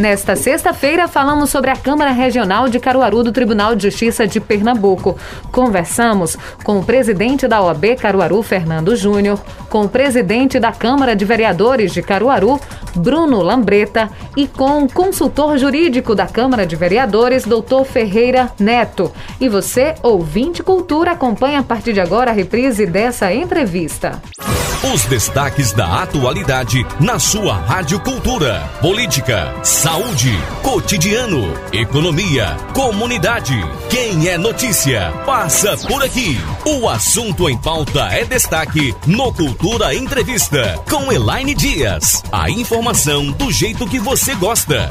Nesta sexta-feira, falamos sobre a Câmara Regional de Caruaru do Tribunal de Justiça de Pernambuco. Conversamos com o presidente da OAB Caruaru, Fernando Júnior, com o presidente da Câmara de Vereadores de Caruaru, Bruno Lambreta, e com o consultor jurídico da Câmara de Vereadores, doutor Ferreira Neto. E você, ouvinte cultura, acompanha a partir de agora a reprise dessa entrevista. Os destaques da atualidade na sua Rádio Cultura. Política, cotidiano, economia, comunidade. Quem é notícia, passa por aqui. O assunto em pauta é destaque no Cultura Entrevista com Elaine Dias. A informação do jeito que você gosta.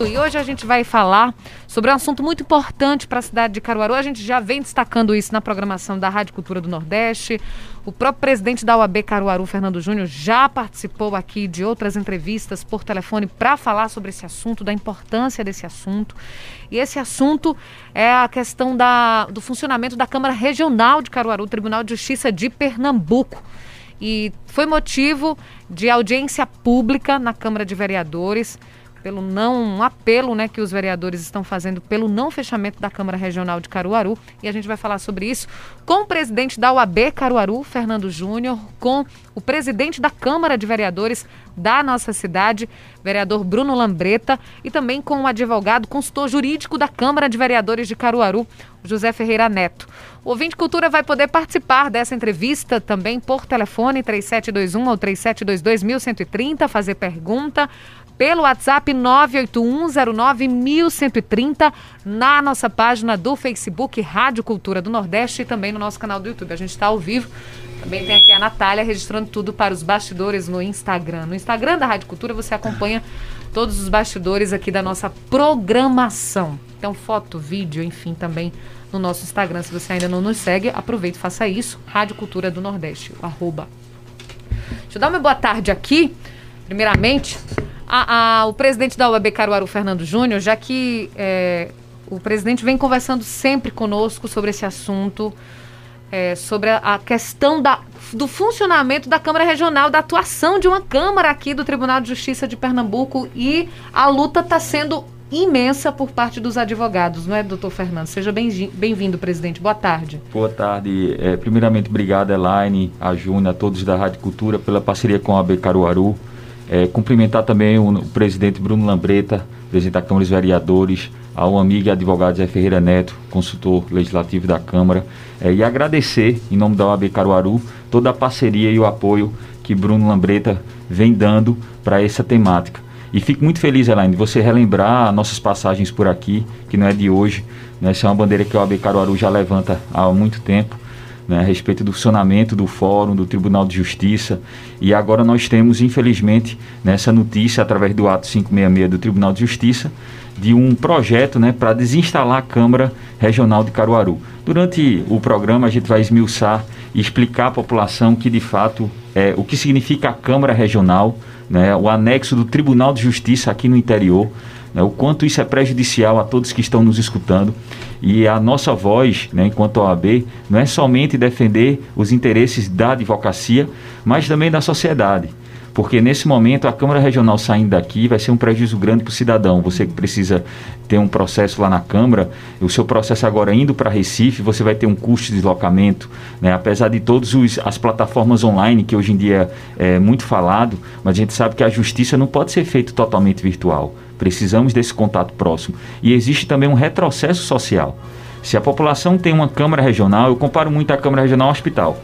E hoje a gente vai falar sobre um assunto muito importante para a cidade de Caruaru. A gente já vem destacando isso na programação da Rádio Cultura do Nordeste. O próprio presidente da UAB Caruaru, Fernando Júnior, já participou aqui de outras entrevistas por telefone para falar sobre esse assunto, da importância desse assunto. E esse assunto é a questão da, do funcionamento da Câmara Regional de Caruaru, Tribunal de Justiça de Pernambuco. E foi motivo de audiência pública na Câmara de Vereadores pelo não um apelo né, que os vereadores estão fazendo pelo não fechamento da Câmara Regional de Caruaru. E a gente vai falar sobre isso com o presidente da UAB Caruaru, Fernando Júnior, com o presidente da Câmara de Vereadores da nossa cidade, vereador Bruno Lambreta, e também com o advogado, consultor jurídico da Câmara de Vereadores de Caruaru, José Ferreira Neto. O ouvinte Cultura vai poder participar dessa entrevista também por telefone 3721 ou 3722 1130, fazer pergunta pelo WhatsApp 981091130, na nossa página do Facebook Rádio Cultura do Nordeste e também no nosso canal do YouTube. A gente está ao vivo. Também tem aqui a Natália registrando tudo para os bastidores no Instagram. No Instagram da Rádio Cultura você acompanha todos os bastidores aqui da nossa programação. Então, foto, vídeo, enfim, também no nosso Instagram. Se você ainda não nos segue, aproveite e faça isso. Rádio Cultura do Nordeste, arroba. Deixa eu dar uma boa tarde aqui, primeiramente, a, a, o presidente da UAB Caruaru, Fernando Júnior, já que é, o presidente vem conversando sempre conosco sobre esse assunto, é, sobre a, a, questão da, do funcionamento da Câmara Regional, da atuação de uma Câmara aqui do Tribunal de Justiça de Pernambuco e a luta está sendo imensa por parte dos advogados, não é, doutor Fernando? Seja bem-vindo, presidente. Boa tarde. Boa tarde. É, primeiramente, obrigado, Elaine, a Júnior, a todos da Rádio Cultura pela parceria com a AB Caruaru. É, cumprimentar também o, o, presidente Bruno Lambreta, presidente da Câmara dos Vereadores, ao amigo e advogado Zé Ferreira Neto, consultor legislativo da Câmara, é, e agradecer, em nome da OAB Caruaru, toda a parceria e o apoio que Bruno Lambreta vem dando para essa temática. E fico muito feliz, Elaine, de você relembrar nossas passagens por aqui, que não é de hoje. Né? Essa é uma bandeira que a OAB Caruaru já levanta há muito tempo né, a respeito do funcionamento do Fórum, do Tribunal de Justiça. E agora nós temos, infelizmente, nessa notícia, através do ato 566 do Tribunal de Justiça, de um projeto né, para desinstalar a Câmara Regional de Caruaru. Durante o programa, a gente vai esmiuçar e explicar à população que, de fato, é, o que significa a Câmara Regional, né, o anexo do Tribunal de Justiça aqui no interior, né, o quanto isso é prejudicial a todos que estão nos escutando. E a nossa voz, né, enquanto OAB, não é somente defender os interesses da advocacia, mas também da sociedade. Porque nesse momento a Câmara Regional saindo daqui vai ser um prejuízo grande para o cidadão. Você que precisa ter um processo lá na Câmara, o seu processo agora indo para Recife, você vai ter um custo de deslocamento. Né? Apesar de todas as plataformas online, que hoje em dia é muito falado, mas a gente sabe que a justiça não pode ser feita totalmente virtual. Precisamos desse contato próximo. E existe também um retrocesso social. Se a população tem uma Câmara Regional, eu comparo muito a Câmara Regional ao hospital.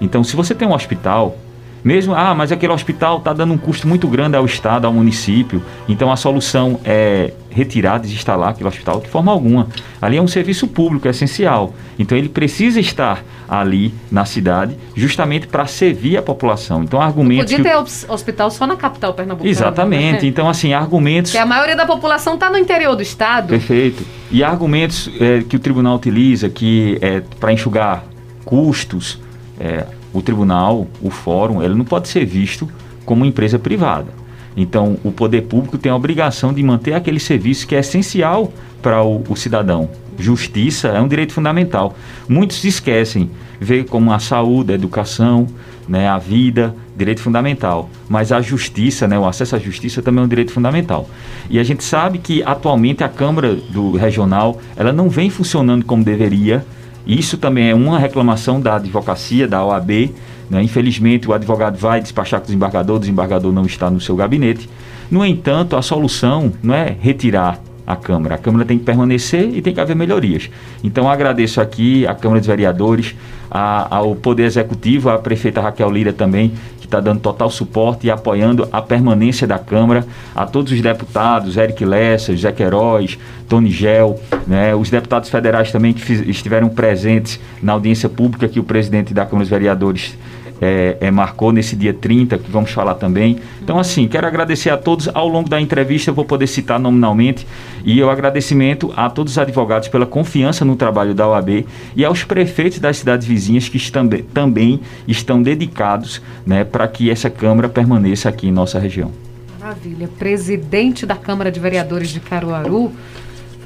Então, se você tem um hospital, mesmo, ah, mas aquele hospital está dando um custo muito grande ao Estado, ao município, então a solução é retirar, desinstalar aquele hospital de forma alguma. Ali é um serviço público é essencial. Então ele precisa estar ali na cidade justamente para servir a população. Então argumentos. Podia ter que... hospital só na capital pernambucana. Exatamente. Né? Então, assim, argumentos. Que a maioria da população está no interior do estado. Perfeito. E argumentos é, que o tribunal utiliza que é para enxugar custos. É, o tribunal, o fórum, ele não pode ser visto como uma empresa privada. Então, o poder público tem a obrigação de manter aquele serviço que é essencial para o, o cidadão. Justiça é um direito fundamental. Muitos se esquecem, vê como a saúde, a educação, né, a vida, direito fundamental. Mas a justiça, né, o acesso à justiça também é um direito fundamental. E a gente sabe que atualmente a Câmara do Regional ela não vem funcionando como deveria. Isso também é uma reclamação da advocacia, da OAB. Né? Infelizmente, o advogado vai despachar com o desembargador, o desembargador não está no seu gabinete. No entanto, a solução não é retirar a Câmara. A Câmara tem que permanecer e tem que haver melhorias. Então agradeço aqui à Câmara dos Vereadores, a, ao Poder Executivo, à prefeita Raquel Lira também, que está dando total suporte e apoiando a permanência da Câmara, a todos os deputados, Eric Lessa, José Queiroz, Tony Gel, né, os deputados federais também que fiz, estiveram presentes na audiência pública que o presidente da Câmara dos Vereadores é, é, marcou nesse dia 30, que vamos falar também. Então, assim, quero agradecer a todos. Ao longo da entrevista, eu vou poder citar nominalmente. E o agradecimento a todos os advogados pela confiança no trabalho da OAB e aos prefeitos das cidades vizinhas que estão, também estão dedicados né, para que essa Câmara permaneça aqui em nossa região. Maravilha. Presidente da Câmara de Vereadores de Caruaru,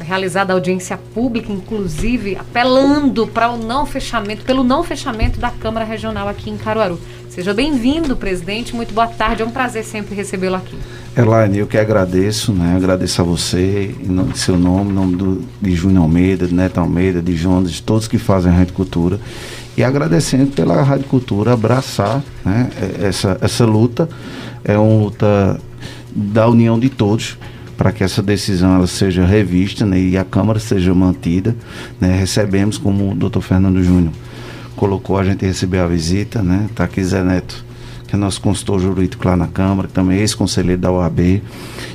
realizada audiência pública, inclusive apelando para o não fechamento, pelo não fechamento da Câmara Regional aqui em Caruaru. Seja bem-vindo, presidente. Muito boa tarde. É um prazer sempre recebê-lo aqui. Elaine, eu que agradeço, né? Agradeço a você, em nome de seu nome, em nome do, de Júnior Almeida, de Neto Almeida, de Jonas, de todos que fazem a Rádio Cultura. E agradecendo pela Rádio Cultura abraçar né, essa, essa luta. É uma luta da união de todos para que essa decisão ela seja revista né, e a Câmara seja mantida. Né, recebemos, como o doutor Fernando Júnior colocou, a gente recebeu a visita, né? Está aqui Zé Neto, que é nosso consultor jurídico lá na Câmara, que também é ex-conselheiro da OAB.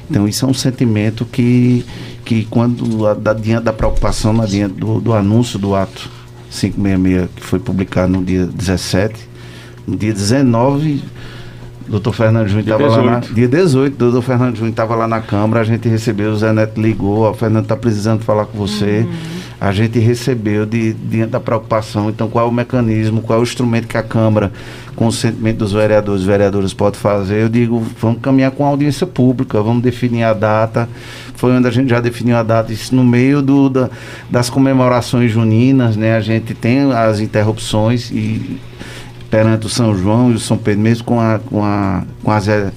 Então isso é um sentimento que, que quando, da, diante da preocupação, na diante do, do anúncio do ato 566, que foi publicado no dia 17, no dia 19 doutor Fernando Júnior estava lá na. Dia 18, doutor Fernando Júnior estava lá na Câmara, a gente recebeu, o Zé Neto ligou, o Fernando está precisando falar com você. Uhum. A gente recebeu de, diante da preocupação. Então, qual é o mecanismo, qual é o instrumento que a Câmara, com o sentimento dos vereadores, vereadores pode fazer? Eu digo, vamos caminhar com a audiência pública, vamos definir a data. Foi onde a gente já definiu a data, isso no meio do, da, das comemorações juninas, né? A gente tem as interrupções e perante o São João e o São Pedro, mesmo com, a, com, a, com, as, eh,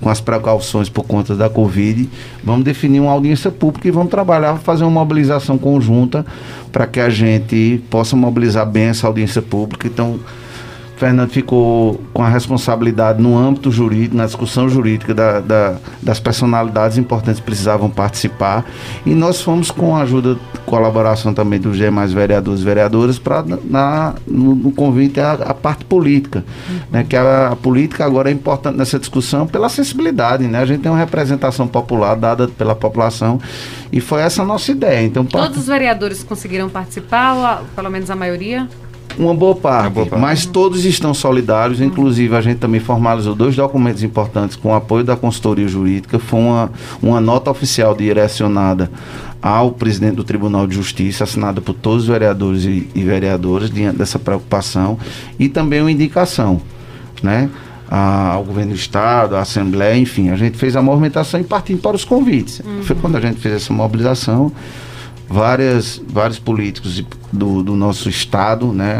com as precauções por conta da Covid, vamos definir uma audiência pública e vamos trabalhar, fazer uma mobilização conjunta para que a gente possa mobilizar bem essa audiência pública. Então, Fernando ficou com a responsabilidade no âmbito jurídico, na discussão jurídica da, da, das personalidades importantes que precisavam participar. E nós fomos com a ajuda, colaboração também dos demais vereadores e vereadoras para no, no, convite à, à parte política. Uhum. Né, que a, a, política agora é importante nessa discussão pela sensibilidade. Né? A gente tem uma representação popular dada pela população e foi essa a nossa ideia. Então, Todos os vereadores conseguiram participar, ou pelo menos a maioria? Uma boa parte, uma boa parte. mas todos estão solidários, inclusive a gente também formalizou dois documentos importantes com o apoio da consultoria jurídica, foi uma, uma nota oficial direcionada ao presidente do Tribunal de Justiça, assinada por todos os vereadores e, e vereadoras diante dessa preocupação, e também uma indicação, né? ao governo do estado, à Assembleia, enfim, a gente fez a movimentação e partindo para os convites. Uhum. Foi quando a gente fez essa mobilização, várias, vários políticos do, do nosso estado, né?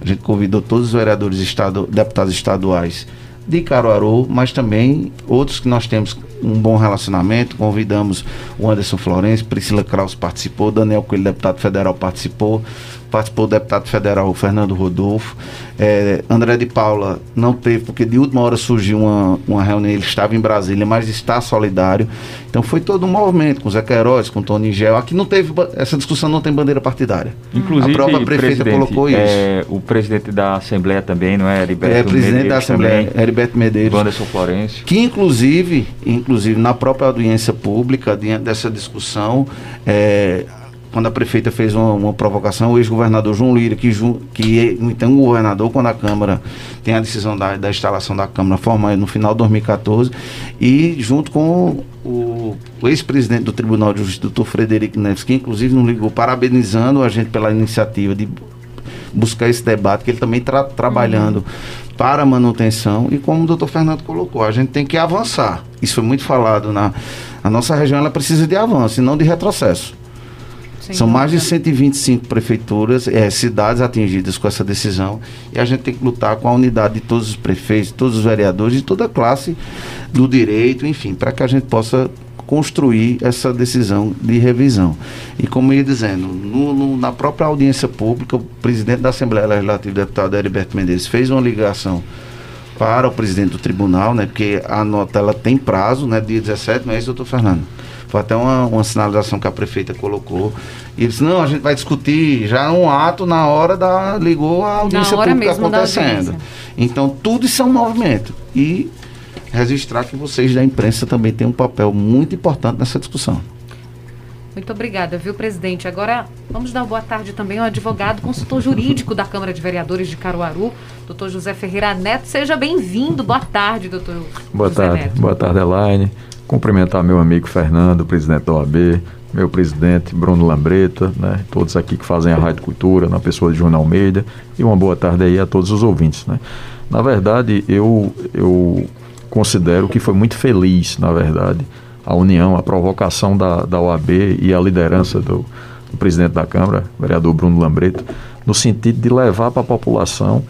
A gente convidou todos os vereadores estado, deputados estaduais de Caruaru, mas também outros que nós temos um bom relacionamento. Convidamos o Anderson Florencio, Priscila Kraus participou, Daniel Coelho, deputado federal, participou, participou o deputado federal Fernando Rodolfo. É, André de Paula não teve, porque de última hora surgiu uma, uma reunião, ele estava em Brasília, mas está solidário. Então foi todo um movimento com Zé Queiroz, com Tony Gel. Aqui não teve, essa discussão não tem bandeira partidária. Inclusive, a própria prefeita colocou isso. É, o presidente da Assembleia também, não é? Heriberto é, presidente Medeiros da Assembleia, também, Heriberto Medeiros. Anderson Florencio. Que inclusive, inclusive na própria audiência pública, diante dessa discussão, é, quando a prefeita fez uma, uma provocação, o ex-governador João Lira, que, que então o governador, quando a Câmara tem a decisão da, da instalação da Câmara formal no final de 2014, e junto com o, o ex-presidente do Tribunal de Justiça, doutor Frederico Neves, que inclusive nos ligou parabenizando a gente pela iniciativa de buscar esse debate, que ele também está trabalhando uhum. para a manutenção. E como o doutor Fernando colocou, a gente tem que avançar. Isso foi muito falado na. A nossa região ela precisa de avanço e não de retrocesso. Sem São mais de 125 prefeituras, é, cidades atingidas com essa decisão. E a gente tem que lutar com a unidade de todos os prefeitos, todos os vereadores, de toda a classe do direito, enfim, para que a gente possa construir essa decisão de revisão. E como ia dizendo, no, no, na própria audiência pública, o presidente da Assembleia Legislativa, o deputado Heriberto Mendes, fez uma ligação para o presidente do tribunal, né, porque a nota ela tem prazo, né, dia 17, não é isso, doutor Fernando? Foi até uma, uma sinalização que a prefeita colocou. E eles não, a gente vai discutir já um ato na hora da. ligou a audiência pública acontecendo. Então, tudo isso é um movimento. E registrar que vocês da imprensa também têm um papel muito importante nessa discussão. Muito obrigada, viu, presidente? Agora vamos dar uma boa tarde também ao advogado, consultor jurídico da Câmara de Vereadores de Caruaru, doutor José Ferreira Neto. Seja bem-vindo. Boa tarde, doutor. Boa José tarde. Neto. Boa tarde, Elaine. Cumprimentar meu amigo Fernando, presidente da OAB, meu presidente Bruno Lambreta, né, todos aqui que fazem a Rádio Cultura, na pessoa de João Almeida, e uma boa tarde aí a todos os ouvintes. Né. Na verdade, eu, eu considero que foi muito feliz, na verdade, a união, a provocação da, da OAB e a liderança do, do presidente da Câmara, vereador Bruno Lambreta, no sentido de levar para a população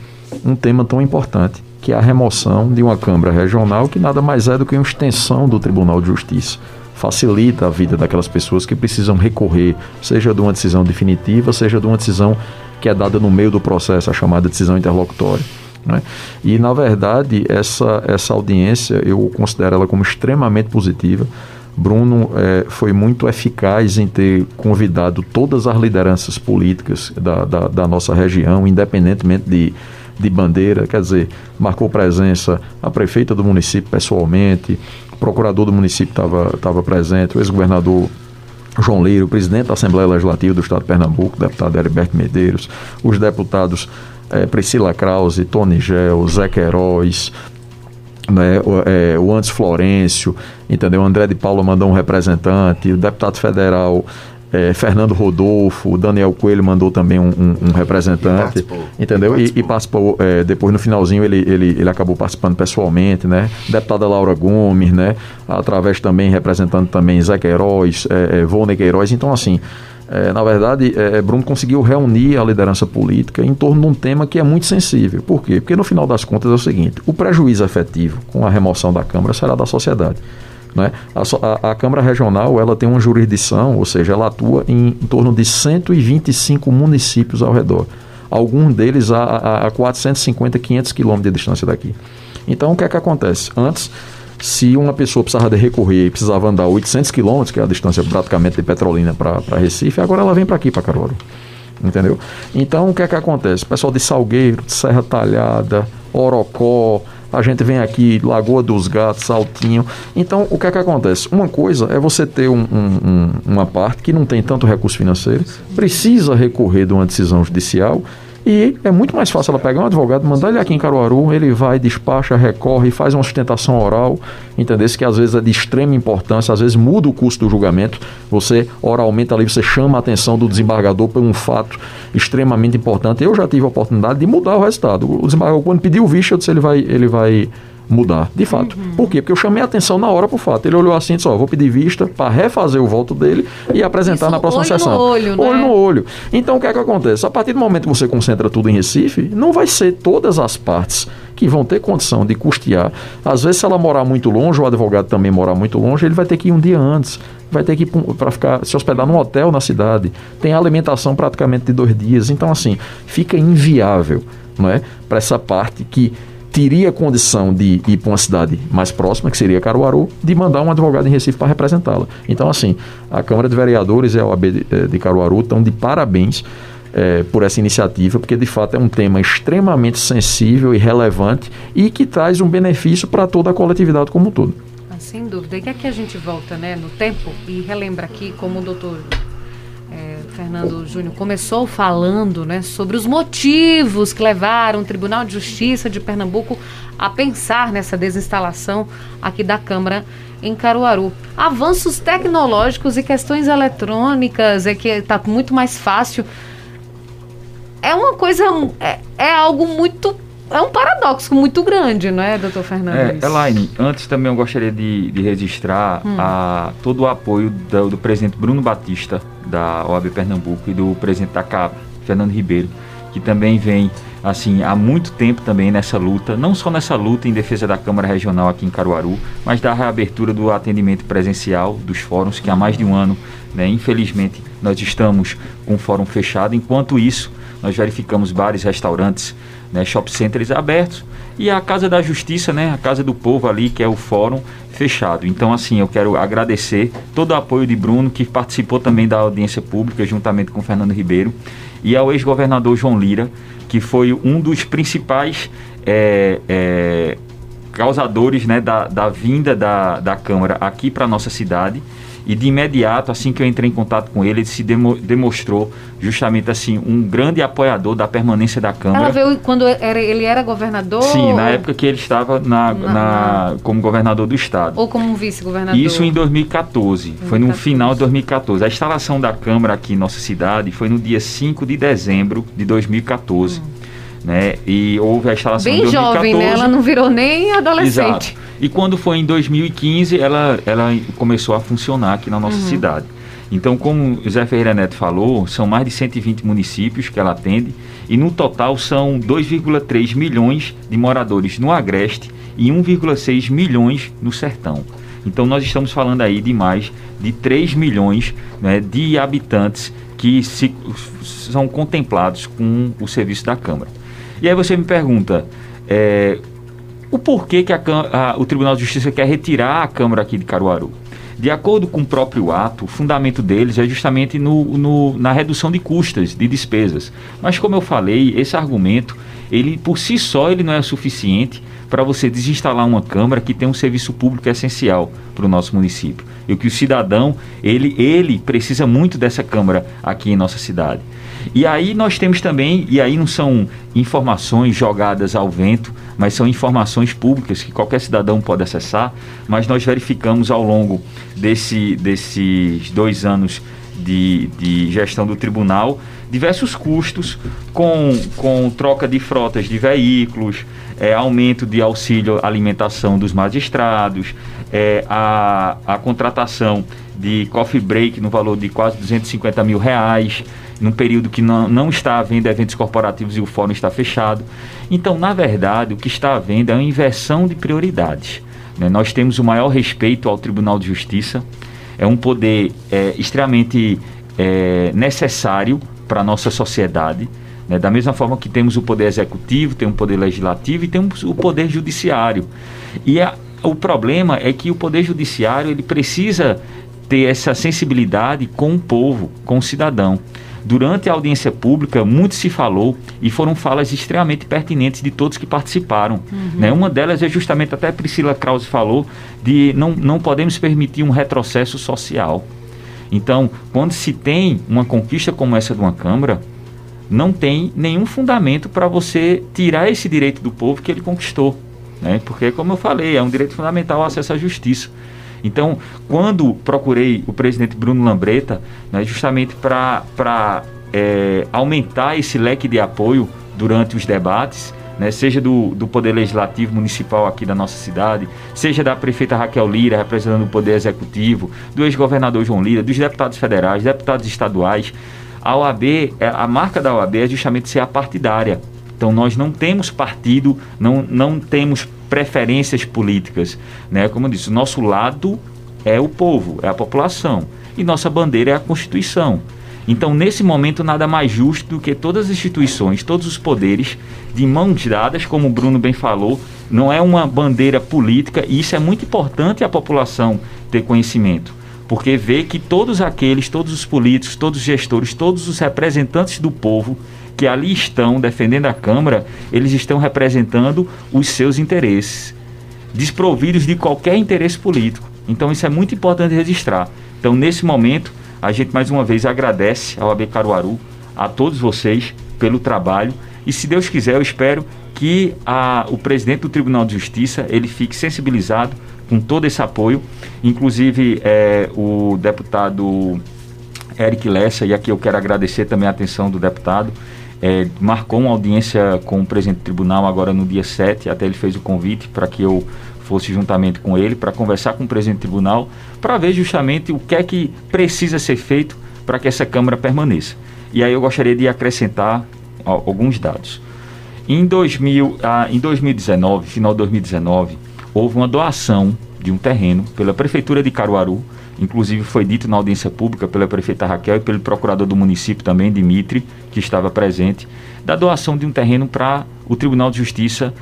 um tema tão importante que é a remoção de uma Câmara Regional, que nada mais é do que uma extensão do Tribunal de Justiça. Facilita a vida daquelas pessoas que precisam recorrer, seja de uma decisão definitiva, seja de uma decisão que é dada no meio do processo, a chamada decisão interlocutória. Né? E, na verdade, essa, essa audiência eu considero ela como extremamente positiva. Bruno é, foi muito eficaz em ter convidado todas as lideranças políticas da, da, da nossa região, independentemente de de bandeira, quer dizer, marcou presença a prefeita do município pessoalmente, o procurador do município estava presente, o ex-governador João Leiro, o presidente da Assembleia Legislativa do Estado de Pernambuco, deputado Heriberto Medeiros, os deputados eh, Priscila Krause, Tony Gel, Zé Queiroz, né, o, é, o Antes Florencio, entendeu? O André de Paula mandou um representante, o deputado federal é, Fernando Rodolfo, Daniel Coelho mandou também um, um, um representante, participou, entendeu? E, e participou, é, depois no finalzinho ele, ele, ele acabou participando pessoalmente, né? Deputada Laura Gomes, né? Através também, representando também Zé Queiroz, é, é, Volney Queiroz. Então, assim, é, na verdade, é, Bruno conseguiu reunir a liderança política em torno de um tema que é muito sensível. Por quê? Porque no final das contas é o seguinte: o prejuízo efetivo com a remoção da Câmara será da sociedade. Né? A, a, a, Câmara Regional ela tem uma jurisdição, ou seja, ela atua em, em torno de 125 municípios ao redor. Alguns deles a, a, a 450, 500 quilômetros de distância daqui. Então, o que é que acontece? Antes, se uma pessoa precisava de recorrer e precisava andar 800 quilômetros, que é a distância praticamente de Petrolina para Recife, agora ela vem para aqui, para Caruaru. Entendeu? Então, o que é que acontece? Pessoal de Salgueiro, de Serra Talhada, Orocó, a gente vem aqui, Lagoa dos Gatos, Saltinho. Então, o que é que acontece? Uma coisa é você ter um, um, uma parte que não tem tanto recurso financeiro, precisa recorrer de uma decisão judicial e é muito mais fácil ela pegar um advogado, mandar ele aqui em Caruaru, ele vai, despacha, recorre, faz uma sustentação oral, entendeu? Que às vezes é de extrema importância, às vezes muda o custo do julgamento. Você, oralmente ali, você chama a atenção do desembargador por um fato extremamente importante. Eu já tive a oportunidade de mudar o resultado. O desembargador, quando pediu o visto, eu disse ele vai, ele vai mudar, de fato. Uhum. Por quê? Porque eu chamei a atenção na hora pro fato. Ele olhou assim e disse, ó, vou pedir vista para refazer o voto dele e apresentar Isso, na próxima olho sessão. No olho, né? olho no olho. Então o que é que acontece? A partir do momento que você concentra tudo em Recife, não vai ser todas as partes que vão ter condição de custear. Às vezes, se ela morar muito longe, o advogado também morar muito longe, ele vai ter que ir um dia antes, vai ter que ir para ficar se hospedar num hotel na cidade. Tem alimentação praticamente de dois dias. Então, assim, fica inviável, não é? Para essa parte que teria condição de ir para uma cidade mais próxima, que seria Caruaru, de mandar um advogado em Recife para representá-la. Então, assim, a Câmara de Vereadores e a OAB de, eh, de Caruaru estão de parabéns é, por essa iniciativa, porque de fato é um tema extremamente sensível e relevante e que traz um benefício para toda a coletividade como um todo. Ah, sem dúvida. E que a gente volta né, no tempo e relembra aqui como o doutor Fernando Júnior começou falando né, sobre os motivos que levaram o Tribunal de Justiça de Pernambuco a pensar nessa desinstalação aqui da Câmara em Caruaru. Avanços tecnológicos e questões eletrônicas é que está muito mais fácil é uma coisa, é, é algo muito é um paradoxo muito grande, não é, doutor Fernandes? É, Elaine, antes também eu gostaria de, de registrar hum. a, todo o apoio do, do, presidente Bruno Batista, da OAB Pernambuco, e do presidente da CAP, Fernando Ribeiro, que também vem assim há muito tempo também nessa luta, não só nessa luta em defesa da Câmara Regional aqui em Caruaru, mas da reabertura do atendimento presencial dos fóruns, que há mais de um ano, né, infelizmente, nós estamos com o fórum fechado. Enquanto isso, nós verificamos bares, restaurantes, né, shopping centers abertos e a Casa da Justiça, né, a Casa do Povo ali, que é o fórum fechado. Então, assim, eu quero agradecer todo o apoio de Bruno, que participou também da audiência pública, juntamente com Fernando Ribeiro, e ao ex-governador João Lira, que foi um dos principais é, é, causadores né, da, da vinda da, da Câmara aqui para a nossa cidade e de imediato, assim que eu entrei em contato com ele, ele se demo, demonstrou justamente assim um grande apoiador da permanência da Câmara. Ela veio quando era, ele era governador? Sim, na época que ele estava na, na, na como governador do estado. Ou como vice-governador? Isso em 2014, 2014, foi no final de 2014. A instalação da Câmara aqui em nossa cidade foi no dia 5 de dezembro de 2014. Hum. Né? E houve a instalação Bem em 2014. jovem, né? Ela não virou nem adolescente. Exato. E quando foi em 2015, ela, ela começou a funcionar aqui na nossa uhum. cidade. Então, como o Zé Ferreira Neto falou, são mais de 120 municípios que ela atende e no total são 2,3 milhões de moradores no Agreste e 1,6 milhões no Sertão. Então, nós estamos falando aí de mais de 3 milhões né, de habitantes que se, são contemplados com o serviço da Câmara. E aí você me pergunta, é, o porquê que a, a, o Tribunal de Justiça quer retirar a Câmara aqui de Caruaru. De acordo com o próprio ato, o fundamento deles é justamente no, no, na redução de custas, de despesas. Mas como eu falei, esse argumento, ele por si só ele não é suficiente para você desinstalar uma câmara que tem um serviço público essencial para o nosso município. E que o cidadão, ele, ele precisa muito dessa câmara aqui em nossa cidade. E aí nós temos também, e aí não são informações jogadas ao vento, mas são informações públicas que qualquer cidadão pode acessar, mas nós verificamos ao longo desse, desses dois anos de, de gestão do tribunal diversos custos com, com troca de frotas de veículos, é, aumento de auxílio alimentação dos magistrados, é, a, a contratação de coffee break no valor de quase 250 mil reais, num período que não, não está havendo eventos corporativos e o fórum está fechado. Então, na verdade, o que está havendo é uma inversão de prioridades. Né? Nós temos o maior respeito ao Tribunal de Justiça, é um poder é, extremamente é, necessário para a nossa sociedade. Né? Da mesma forma que temos o poder executivo, tem o poder legislativo e temos o poder judiciário. E a, o problema é que o poder judiciário ele precisa ter essa sensibilidade com o povo, com o cidadão. Durante a audiência pública, muito se falou e foram falas extremamente pertinentes de todos que participaram. Uhum. Né? Uma delas é justamente, até Priscila Krause falou, de não, não podemos permitir um retrocesso social. Então, quando se tem uma conquista como essa de uma Câmara, não tem nenhum fundamento para você tirar esse direito do povo que ele conquistou. Né? Porque, como eu falei, é um direito fundamental o acesso à justiça. Então, quando procurei o presidente Bruno Lambreta, né, justamente para é, aumentar esse leque de apoio durante os debates, né, seja do, do Poder Legislativo Municipal aqui da nossa cidade, seja da prefeita Raquel Lira, representando o Poder Executivo, do ex-governador João Lira, dos deputados federais, deputados estaduais, a OAB, é, a marca da OAB é justamente ser a partidária. Então nós não temos partido, não, não temos preferências políticas. Né? Como eu disse, o nosso lado é o povo, é a população. E nossa bandeira é a Constituição. Então, nesse momento, nada mais justo do que todas as instituições, todos os poderes, de mãos dadas, como o Bruno bem falou, não é uma bandeira política, e isso é muito importante a população ter conhecimento. Porque vê que todos aqueles, todos os políticos, todos os gestores, todos os representantes do povo que ali estão defendendo a Câmara, eles estão representando os seus interesses, desprovidos de qualquer interesse político. Então isso é muito importante registrar. Então nesse momento, a gente mais uma vez agradece ao AB Caruaru, a todos vocês pelo trabalho e se Deus quiser, eu espero que a, o presidente do Tribunal de Justiça ele fique sensibilizado com todo esse apoio, inclusive é, o deputado Eric Lessa, e aqui eu quero agradecer também a atenção do deputado, é, marcou uma audiência com o presidente do tribunal agora no dia 7, até ele fez o convite para que eu fosse juntamente com ele para conversar com o presidente do tribunal, para ver justamente o que é que precisa ser feito para que essa Câmara permaneça. E aí eu gostaria de acrescentar ó, alguns dados. Em, 2000, ah, em 2019, final de 2019, houve uma doação de um terreno pela Prefeitura de Caruaru, inclusive foi dito na audiência pública pela prefeita Raquel e pelo procurador do município também, Dimitri, que estava presente, da doação de um terreno para o Tribunal de Justiça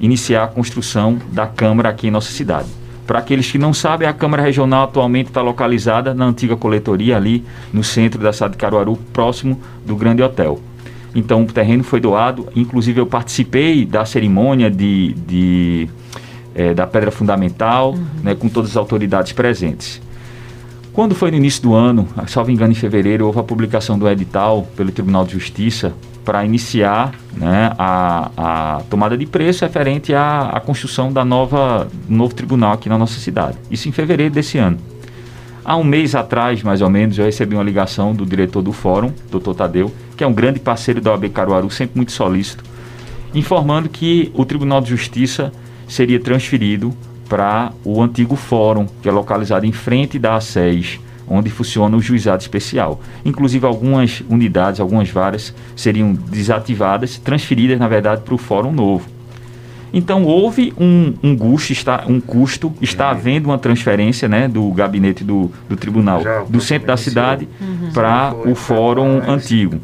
iniciar a construção da Câmara aqui em nossa cidade. Para aqueles que não sabem, a Câmara Regional atualmente está localizada na antiga coletoria, ali no centro da cidade de Caruaru, próximo do Grande Hotel. Então o terreno foi doado, inclusive eu participei da cerimônia de, de é, da pedra fundamental, uhum. né, com todas as autoridades presentes. Quando foi no início do ano, salvo engano em fevereiro, houve a publicação do edital pelo Tribunal de Justiça para iniciar né, a, a, tomada de preço referente à, à construção da nova novo tribunal aqui na nossa cidade. Isso em fevereiro desse ano. Há um mês atrás, mais ou menos, eu recebi uma ligação do diretor do fórum, doutor Tadeu, que é um grande parceiro da OAB Caruaru, sempre muito solícito, informando que o Tribunal de Justiça seria transferido para o antigo fórum, que é localizado em frente da ASES, onde funciona o juizado especial. Inclusive, algumas unidades, algumas varas, seriam desativadas, transferidas, na verdade, para o Fórum Novo. Então, houve um, um, custo, está, um custo, está uhum. havendo uma transferência né, do gabinete do, do tribunal Já, do centro da cidade uhum. para o Fórum Antigo.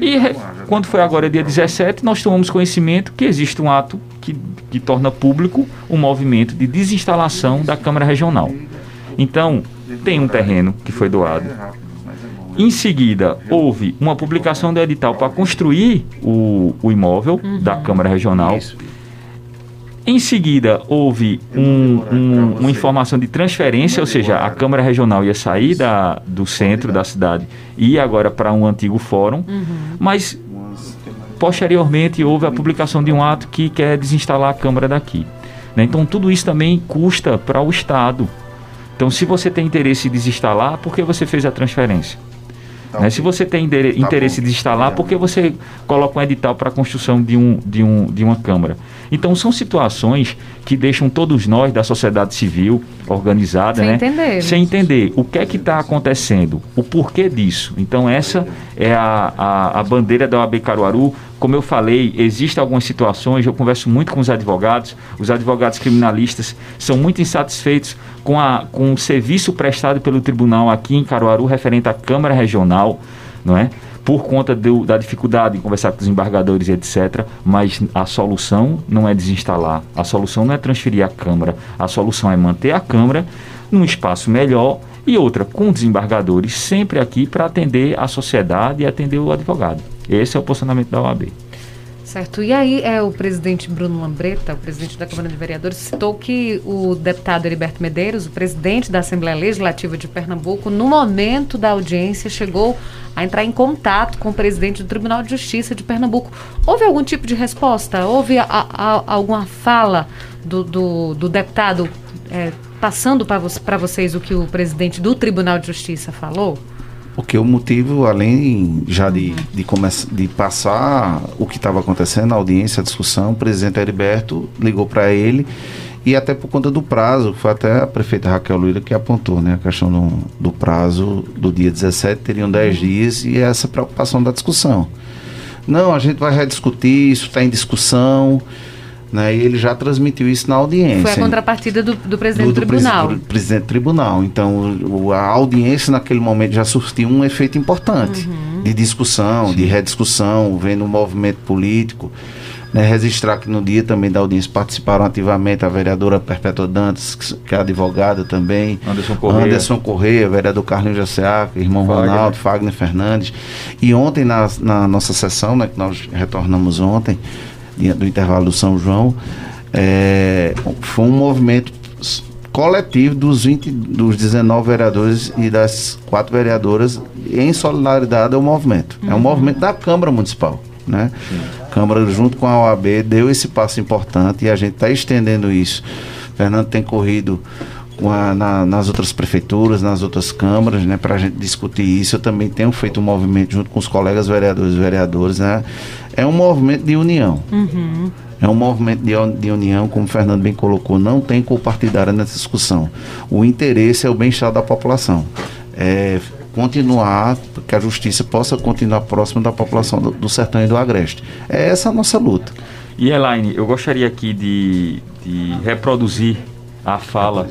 E quando foi agora dia 17, nós tomamos conhecimento que existe um ato que, que torna público o um movimento de desinstalação da Câmara Regional. Então, tem um terreno que foi doado. Em seguida, houve uma publicação do edital para construir o, o imóvel uhum. da Câmara Regional. Em seguida, houve um, um, uma informação de transferência, ou seja, a Câmara Regional ia sair da, do centro da cidade e ir agora para um antigo fórum, uhum. mas posteriormente houve a publicação de um ato que quer desinstalar a Câmara daqui. Né? Então, tudo isso também custa para o Estado. Então, se você tem interesse em desinstalar, por que você fez a transferência? Tá né? Se você tem tá interesse em desinstalar, por que você coloca um edital para a construção de, um, de, um, de uma Câmara? Então, são situações que deixam todos nós da sociedade civil organizada, sem né? Entender, sem entender o que é que está acontecendo, o porquê disso. Então, essa é a, a, a bandeira da OAB Caruaru como eu falei, existem algumas situações, eu converso muito com os advogados, os advogados criminalistas são muito insatisfeitos com, a, com o serviço prestado pelo tribunal aqui em Caruaru referente à Câmara Regional, não é? por conta do, da dificuldade em conversar com os embargadores, etc. Mas a solução não é desinstalar, a solução não é transferir a Câmara, a solução é manter a Câmara num espaço melhor e outra, com desembargadores sempre aqui para atender a sociedade e atender o advogado. Esse é o posicionamento da OAB. Certo. E aí é o presidente Bruno Lambreta, o presidente da Câmara de Vereadores, citou que o deputado Heriberto Medeiros, o presidente da Assembleia Legislativa de Pernambuco, no momento da audiência, chegou a entrar em contato com o presidente do Tribunal de Justiça de Pernambuco. Houve algum tipo de resposta? Houve a, a, alguma fala do, do, do deputado é, passando para vocês o que o presidente do Tribunal de Justiça falou? Porque o motivo, além já de, de, começar, de passar o que estava acontecendo, a audiência, a discussão, o presidente Heriberto ligou para ele e até por conta do prazo, foi até a prefeita Raquel Luíra que apontou, né? A questão do, do prazo do dia 17, teriam 10 dias e essa preocupação da discussão. Não, a gente vai rediscutir, isso está em discussão. Né, e ele já transmitiu isso na audiência. Foi a contrapartida do, do presidente do, do, do tribunal. Presi, presidente do tribunal. Então, o, a audiência naquele momento já surtiu um efeito importante uhum. de discussão, Sim. de rediscussão, vendo o movimento político. Né, registrar que no dia também da audiência participaram ativamente a vereadora Perpétua Dantas, que é advogada também, Anderson Correia, Anderson Correia vereador Carlinhos Jaceaca, irmão Fagner. Ronaldo, Fagner Fernandes. E ontem, na, na nossa sessão, né, que nós retornamos ontem, do intervalo do São João, é, foi um movimento coletivo dos 20, dos 19 vereadores e das quatro vereadoras em solidariedade ao movimento. Uhum. É um uhum. movimento da Câmara Municipal. Né? Câmara, junto com a OAB, deu esse passo importante e a gente está estendendo isso. Fernando tem corrido a, na, nas outras prefeituras, nas outras câmaras, né, para a gente discutir isso. Eu também tenho feito um movimento junto com os colegas vereadores e vereadores, né? É um movimento de união. Uhum. É um movimento de, de, união, como o Fernando bem colocou, não tem compartilhada nessa discussão. O interesse é o bem-estar da população. É continuar, que a justiça possa continuar próxima da população do, do Sertão e do Agreste. É essa a nossa luta. E Elaine, eu gostaria aqui de, de reproduzir a fala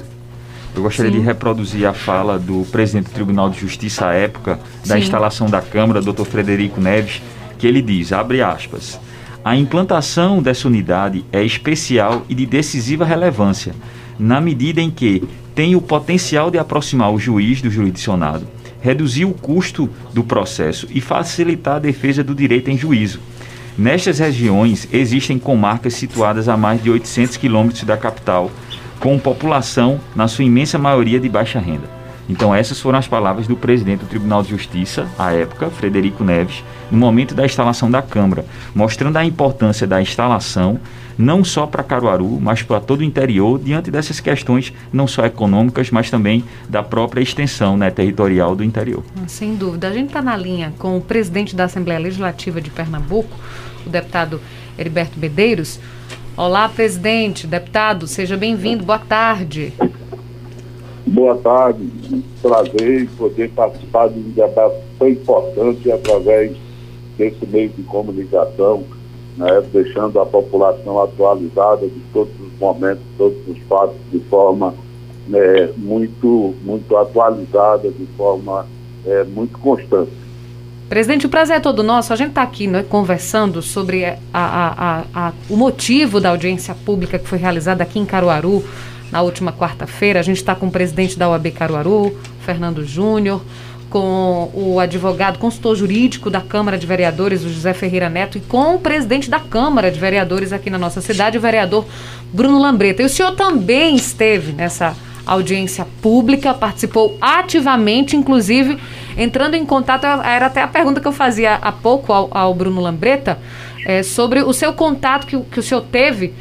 eu gostaria Sim. de reproduzir a fala do presidente do Tribunal de Justiça à época da Sim. instalação da Câmara, Dr. Frederico Neves, que ele diz, abre aspas, a implantação dessa unidade é especial e de decisiva relevância, na medida em que tem o potencial de aproximar o juiz do jurisdicionado, reduzir o custo do processo e facilitar a defesa do direito em juízo. Nestas regiões existem comarcas situadas a mais de 800 quilômetros da capital, com população, na sua imensa maioria, de baixa renda. Então, essas foram as palavras do presidente do Tribunal de Justiça, à época, Frederico Neves, no momento da instalação da Câmara, mostrando a importância da instalação não só para Caruaru, mas para todo o interior, diante dessas questões não só econômicas, mas também da própria extensão né, territorial do interior. Sem dúvida. A gente está na linha com o presidente da Assembleia Legislativa de Pernambuco, o deputado Heriberto Bedeiros. Olá, presidente, deputado, seja bem-vindo, boa tarde. Boa tarde, prazer poder participar de um debate tão importante através desse meio de comunicação, né, deixando a população atualizada de todos os momentos, todos os fatos, de forma né, muito, muito atualizada, de forma é, muito constante. Presidente, o prazer é todo nosso. A gente está aqui né, conversando sobre a, a, a, o motivo da audiência pública que foi realizada aqui em Caruaru na última quarta-feira. A gente está com o presidente da OAB Caruaru, Fernando Júnior, com o advogado, consultor jurídico da Câmara de Vereadores, o José Ferreira Neto, e com o presidente da Câmara de Vereadores aqui na nossa cidade, o vereador Bruno Lambreta. E o senhor também esteve nessa audiência pública, participou ativamente, inclusive entrando em contato, era até a pergunta que eu fazia há pouco ao, ao Bruno Lambreta, é, sobre o seu contato que, que o senhor teve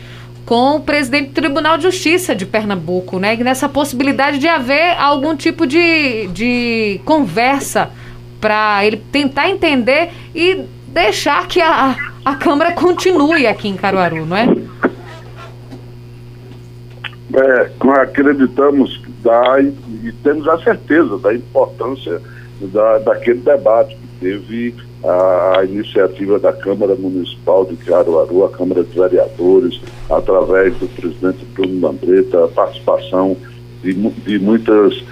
com o presidente do Tribunal de Justiça de Pernambuco, né? Nessa possibilidade de haver algum tipo de, de conversa para ele tentar entender e deixar que a, a Câmara continue aqui em Caruaru, não é? É, acreditamos da, e temos a certeza da importância da, daquele debate que teve a, iniciativa da Câmara Municipal de Caruaru, a Câmara de Vereadores, através do presidente Bruno Lambreta, a participação de, de muitas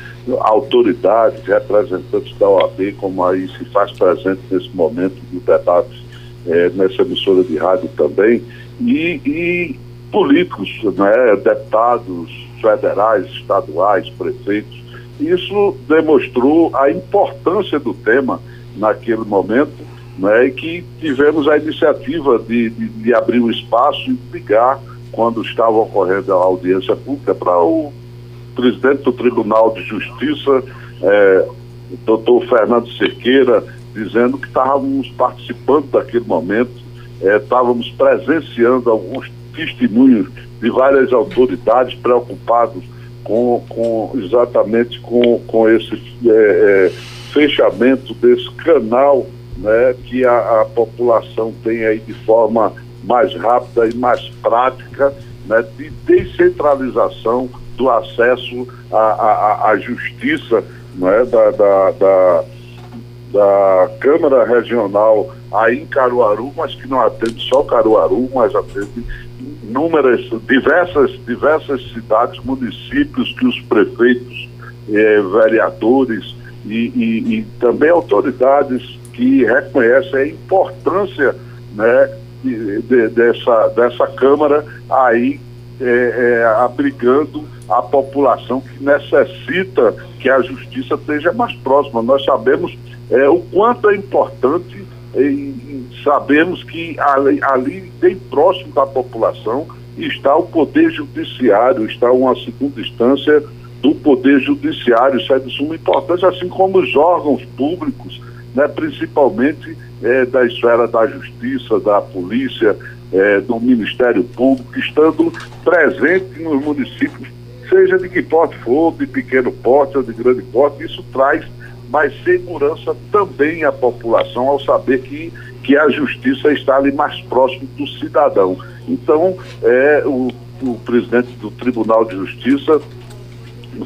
autoridades, representantes da OAB, como aí se faz presente nesse momento do debate é, nessa emissora de rádio também, e, e políticos, né, deputados federais, estaduais, prefeitos. Isso demonstrou a importância do tema naquele momento né, e que tivemos a iniciativa de, de, de abrir o um espaço e ligar quando estava ocorrendo a audiência pública para o presidente do Tribunal de Justiça, é, doutor Fernando Cerqueira, dizendo que estávamos participando daquele momento, é, estávamos presenciando alguns testemunhos de várias autoridades preocupados com, com exatamente com, com esse é, é, fechamento desse canal né, que a, a, população tem aí de forma mais rápida e mais prática né, de descentralização do acesso à, à, à justiça né, da, da, da, da Câmara Regional aí em Caruaru, mas que não atende só Caruaru, mas atende inúmeras, diversas, diversas cidades, municípios que os prefeitos, eh, vereadores e, e, e, também autoridades que reconhecem a importância né, de, de, dessa, dessa Câmara aí eh, eh, abrigando a população que necessita que a justiça esteja mais próxima. Nós sabemos eh, o quanto é importante e sabemos que ali, ali, bem próximo da população, está o Poder Judiciário, está uma segunda instância do Poder Judiciário, isso é de suma importância, assim como os órgãos públicos, né, principalmente é, da esfera da Justiça, da Polícia, é, do Ministério Público, estando presente nos municípios seja de que porte for, de pequeno porte ou de grande porte, isso traz mais segurança também à população ao saber que, que a justiça está ali mais próximo do cidadão. Então, é, o, o presidente do Tribunal de Justiça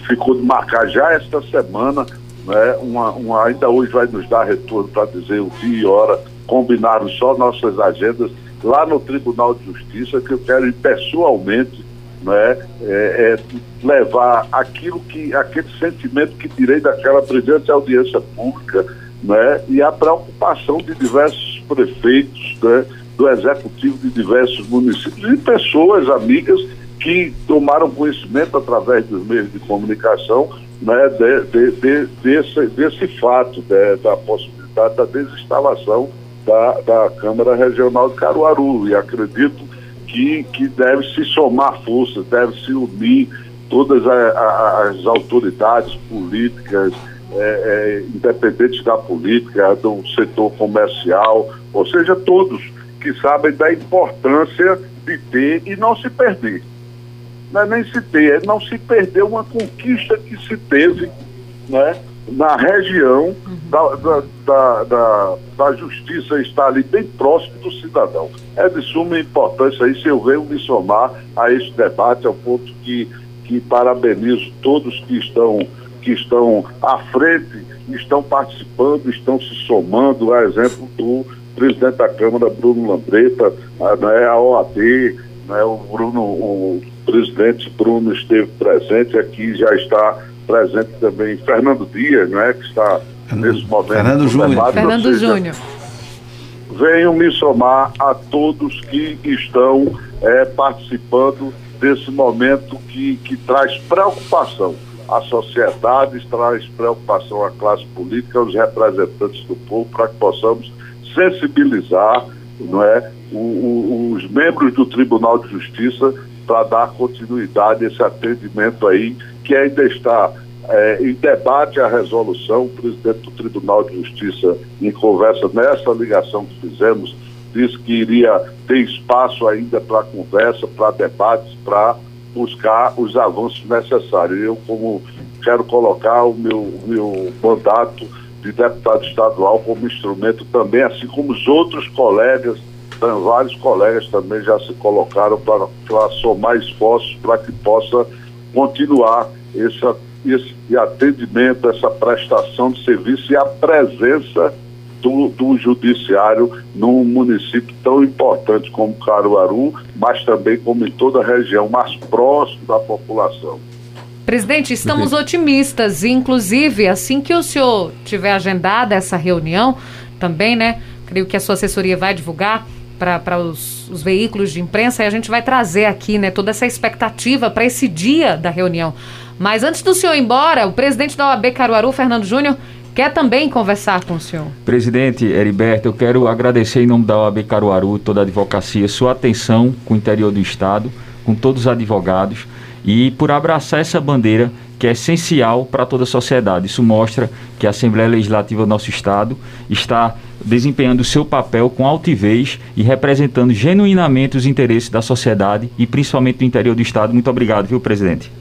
ficou de marcar já esta semana, né, uma, uma, ainda hoje vai nos dar retorno para dizer o dia e hora, combinaram só nossas agendas lá no Tribunal de Justiça, que eu quero ir pessoalmente né, é, é, levar aquilo que, aquele sentimento que tirei daquela presente audiência pública né, e a preocupação de diversos prefeitos, né, do executivo de diversos municípios e pessoas amigas que tomaram conhecimento através dos meios de comunicação né, de, de, de, desse, desse fato, da possibilidade da desinstalação da, da Câmara Regional de Caruaru. E acredito que, que deve se somar forças, deve se unir todas a, a, as autoridades políticas, é, é, independentes da política, do setor comercial, ou seja, todos que sabem da importância de ter e não se perder. Não é nem se ter, é não se perder uma conquista que se teve né, na região uhum. da, da, da, da, da justiça está ali bem próximo do cidadão. É de suma importância isso, eu venho me somar a esse debate, ao ponto que, que parabenizo todos que estão, que estão à frente, estão participando, estão se somando, a exemplo do presidente da Câmara, Bruno Lambreta, a, né, a OAB, né, o Bruno, o presidente Bruno esteve presente aqui, já está presente também Fernando Dias, né, que está nesse momento. Fernando Júnior. Fernando Júnior. Venham me somar a todos que estão é, participando desse momento que, que traz preocupação à sociedade, traz preocupação à classe política, aos representantes do povo, para que possamos sensibilizar não é, o, o, os membros do Tribunal de Justiça para dar continuidade a esse atendimento aí que ainda está é, em debate a resolução, o presidente do Tribunal de Justiça, em conversa nessa ligação que fizemos, disse que iria ter espaço ainda para conversa, para debates, para buscar os avanços necessários. Eu, como quero colocar o meu, meu mandato de deputado estadual como instrumento também, assim como os outros colegas, vários colegas também já se colocaram para, somar esforços para que possa continuar esse, esse atendimento, essa prestação de serviço e a presença do, do judiciário num município tão importante como Caruaru, mas também como em toda a região mais próximo da população. Presidente, estamos otimistas, inclusive assim que o senhor tiver agendada essa reunião, também, né? Creio que a sua assessoria vai divulgar para os, os, veículos de imprensa e a gente vai trazer aqui, né, toda essa expectativa para esse dia da reunião. Mas antes do senhor ir embora, o presidente da OAB Caruaru, Fernando Júnior, quer também conversar com o senhor. Presidente Heriberto, eu quero agradecer em nome da OAB Caruaru, toda a advocacia, sua atenção com o interior do Estado, com todos os advogados e por abraçar essa bandeira que é essencial para toda a sociedade. Isso mostra que a Assembleia Legislativa do nosso Estado está desempenhando o seu papel com altivez e representando genuinamente os interesses da sociedade e principalmente do interior do Estado. Muito obrigado, viu, presidente?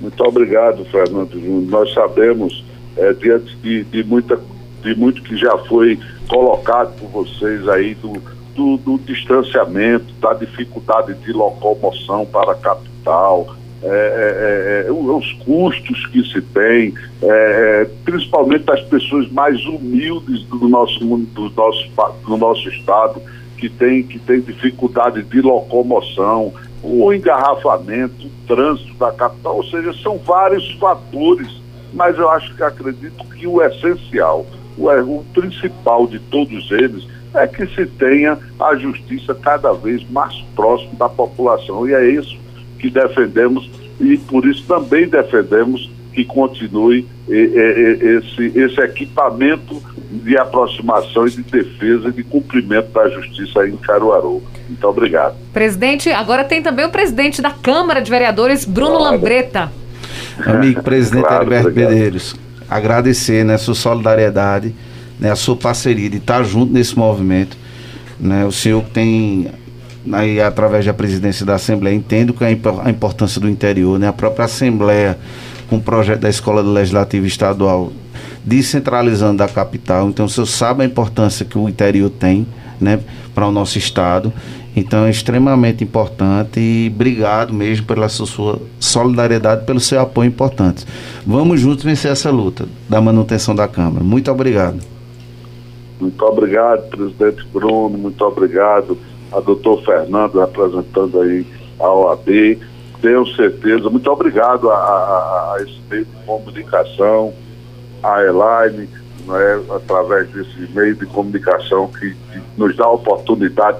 Muito obrigado, Fernando Júnior. Nós sabemos, é, diante de, de, muita, de muito que já foi colocado por vocês aí, do, do, do distanciamento, da dificuldade de locomoção para a capital, é, é, é, é os custos que se tem, é, principalmente das pessoas mais humildes do nosso, do nosso, do nosso estado, que tem, que tem dificuldade de locomoção, o engarrafamento, o trânsito da capital, ou seja, são vários fatores, mas eu acho que acredito que o essencial, o, o principal de todos eles, é que se tenha a justiça cada vez mais próximo da população. E é isso que defendemos e por isso também defendemos que continue esse, esse equipamento de aproximação e de defesa e de cumprimento da justiça em Caruaru. Muito obrigado. Presidente, agora tem também o presidente da Câmara de Vereadores, Bruno claro. Lambreta. Amigo presidente claro, Alberto Medeiros, agradecer né, a sua solidariedade, né, a sua parceria de estar junto nesse movimento. Né, o senhor tem aí, através da presidência da Assembleia, entendo que a, a importância do interior, né? A própria Assembleia, com o projeto da Escola do Legislativo Estadual, descentralizando da capital. Então, o senhor sabe a importância que o interior tem, né? Para o nosso estado. Então é extremamente importante e obrigado mesmo pela sua solidariedade, pelo seu apoio importante. Vamos juntos vencer essa luta da manutenção da Câmara. Muito obrigado. Muito obrigado, presidente Bruno, muito obrigado a doutor Fernando representando aí a OAB. Tenho certeza, muito obrigado a, a, a esse meio de comunicação, a Elaine, né, através desse meio de comunicação que, que nos dá a oportunidade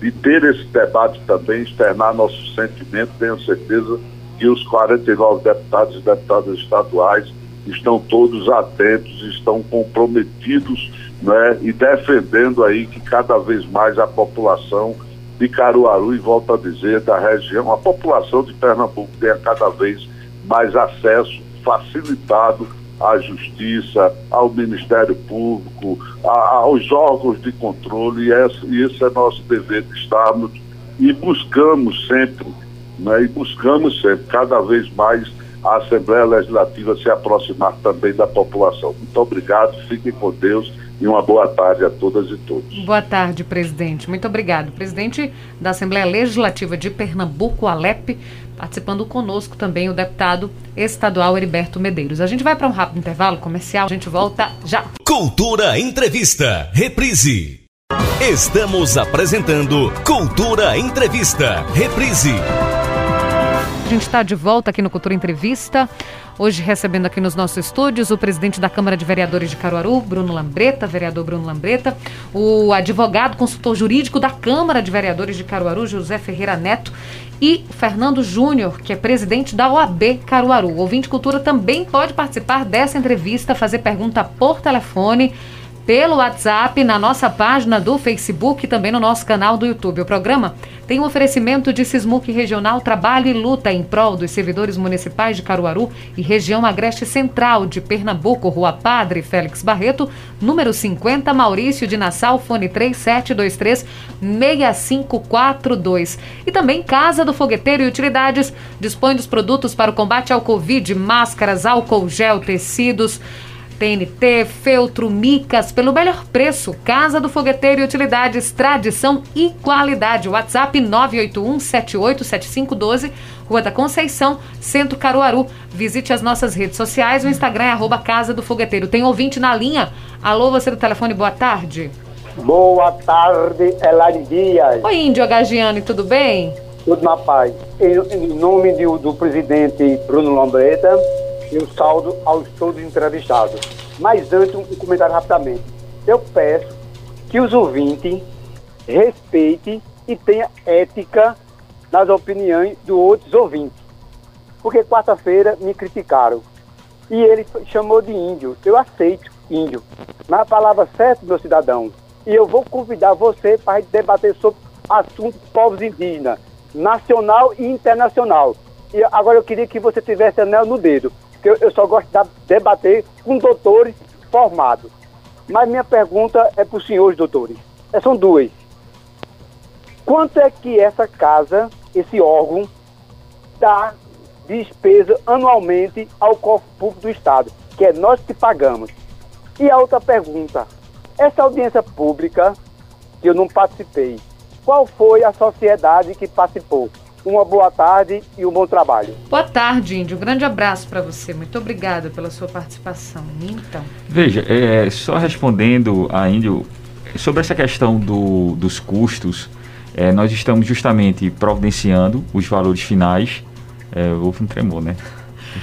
de ter esse debate também, externar nosso sentimento, tenho certeza que os 49 deputados e deputadas estaduais estão todos atentos, estão comprometidos né, e defendendo aí que cada vez mais a população de Caruaru, e volto a dizer, da região, a população de Pernambuco tenha cada vez mais acesso facilitado à Justiça, ao Ministério Público, a, aos órgãos de controle, e esse, esse é nosso dever de estarmos e buscamos sempre, né, e buscamos sempre, cada vez mais, a Assembleia Legislativa se aproximar também da população. Muito obrigado, fiquem com Deus e uma boa tarde a todas e todos. Boa tarde, presidente. Muito obrigado. Presidente da Assembleia Legislativa de Pernambuco, Alep, participando conosco também o deputado estadual Heriberto Medeiros. A gente vai para um rápido intervalo comercial, a gente volta já. Cultura Entrevista, reprise. Estamos apresentando Cultura Entrevista, reprise. A gente está de volta aqui no Cultura Entrevista. Hoje recebendo aqui nos nossos estúdios o presidente da Câmara de Vereadores de Caruaru, Bruno Lambreta, vereador Bruno Lambreta, o advogado consultor jurídico da Câmara de Vereadores de Caruaru, José Ferreira Neto, e Fernando Júnior, que é presidente da OAB Caruaru. O ouvinte cultura também pode participar dessa entrevista, fazer pergunta por telefone pelo WhatsApp, na nossa página do Facebook e também no nosso canal do YouTube. O programa tem um oferecimento de Sismuc Regional Trabalho e Luta em prol dos servidores municipais de Caruaru e região agreste central de Pernambuco, Rua Padre Félix Barreto, número 50, Maurício de Nassau, fone 3723 6542. E também Casa do Fogueteiro e Utilidades dispõe dos produtos para o combate ao Covid, máscaras, álcool gel, tecidos, TNT, feltro, micas, pelo melhor preço. Casa do Fogueteiro e Utilidades, tradição e qualidade. WhatsApp 981-787512, Rua da Conceição, Centro Caruaru. Visite as nossas redes sociais, o Instagram é arroba Casa do Fogueteiro. Tem ouvinte na linha. Alô, você do telefone, boa tarde. Boa tarde, Elaine Dias. Oi, Índio Gagiane, tudo bem? Tudo na paz. Em, em nome do, do presidente Bruno Lambreta, e um saldo aos todos entrevistados. Mas antes, um comentário rapidamente. Eu peço que os ouvintes respeitem e tenham ética nas opiniões dos outros ouvintes. Porque quarta-feira me criticaram. E ele chamou de índio. Eu aceito índio. Mas a palavra certa, meu cidadão. E eu vou convidar você para debater sobre assuntos povos indígenas, nacional e internacional. E agora eu queria que você tivesse anel no dedo eu, eu só gosto de debater com doutores formados. Mas minha pergunta é para os senhores doutores. É, são duas. Quanto é que essa casa, esse órgão, dá despesa anualmente ao cofre público do Estado, que é nós que pagamos? E a outra pergunta, essa audiência pública, que eu não participei, qual foi a sociedade que participou? Uma boa tarde e um bom trabalho. Boa tarde, Índio. Um grande abraço para você. Muito obrigada pela sua participação. Então. Veja, é, só respondendo a Índio, sobre essa questão do, dos custos, é, nós estamos justamente providenciando os valores finais. É, houve um tremor, né?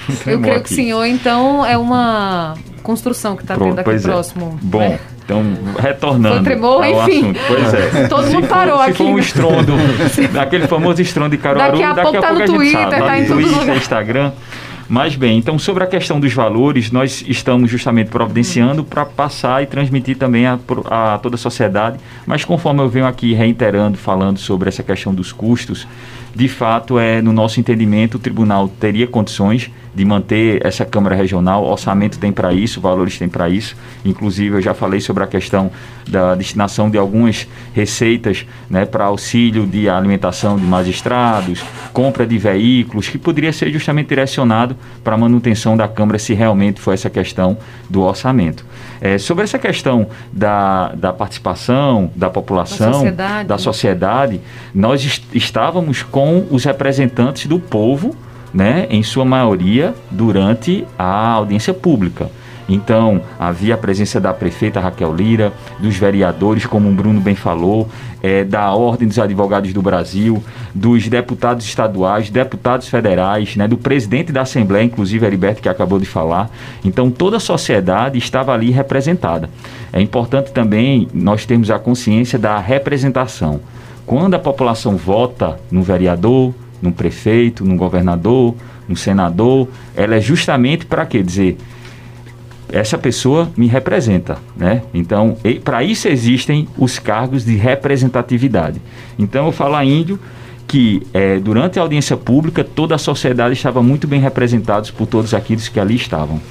Um tremor Eu creio aqui. que o senhor, então, é uma construção que está tendo aqui é. próximo. Bom, né? Então, retornando. Foi tremor, enfim. Assunto. Pois é. Todo mundo parou for, aqui. Se for um estrondo, daquele famoso estrondo de Caruaru, daqui a, daqui pouco, a tá pouco, no a gente Twitter, sabe. Tá, tá no Twitter, Instagram. Mas bem, então sobre a questão dos valores, nós estamos justamente providenciando para passar e transmitir também a, a, toda a sociedade. Mas conforme eu venho aqui reiterando, falando sobre essa questão dos custos, de fato, é no nosso entendimento, o tribunal teria condições de manter essa Câmara Regional, orçamento tem para isso, valores tem para isso. Inclusive, eu já falei sobre a questão da destinação de algumas receitas né, para auxílio de alimentação de magistrados, compra de veículos, que poderia ser justamente direcionado para a manutenção da Câmara, se realmente for essa questão do orçamento. É, sobre essa questão da, da participação da população, da sociedade, da sociedade nós est estávamos com os representantes do povo né, em sua maioria, durante a audiência pública. Então, havia a presença da prefeita Raquel Lira, dos vereadores, como o Bruno bem falou, é, da Ordem dos Advogados do Brasil, dos deputados estaduais, deputados federais, né, do presidente da Assembleia, inclusive Heriberto, que acabou de falar. Então, toda a sociedade estava ali representada. É importante também nós termos a consciência da representação. Quando a população vota no vereador, num prefeito, num governador, num senador, ela é justamente para quê? Dizer, essa pessoa me representa, né? Então, para isso existem os cargos de representatividade. Então, eu falo a índio que é, durante a audiência pública toda a sociedade estava muito bem representada por todos aqueles que ali estavam.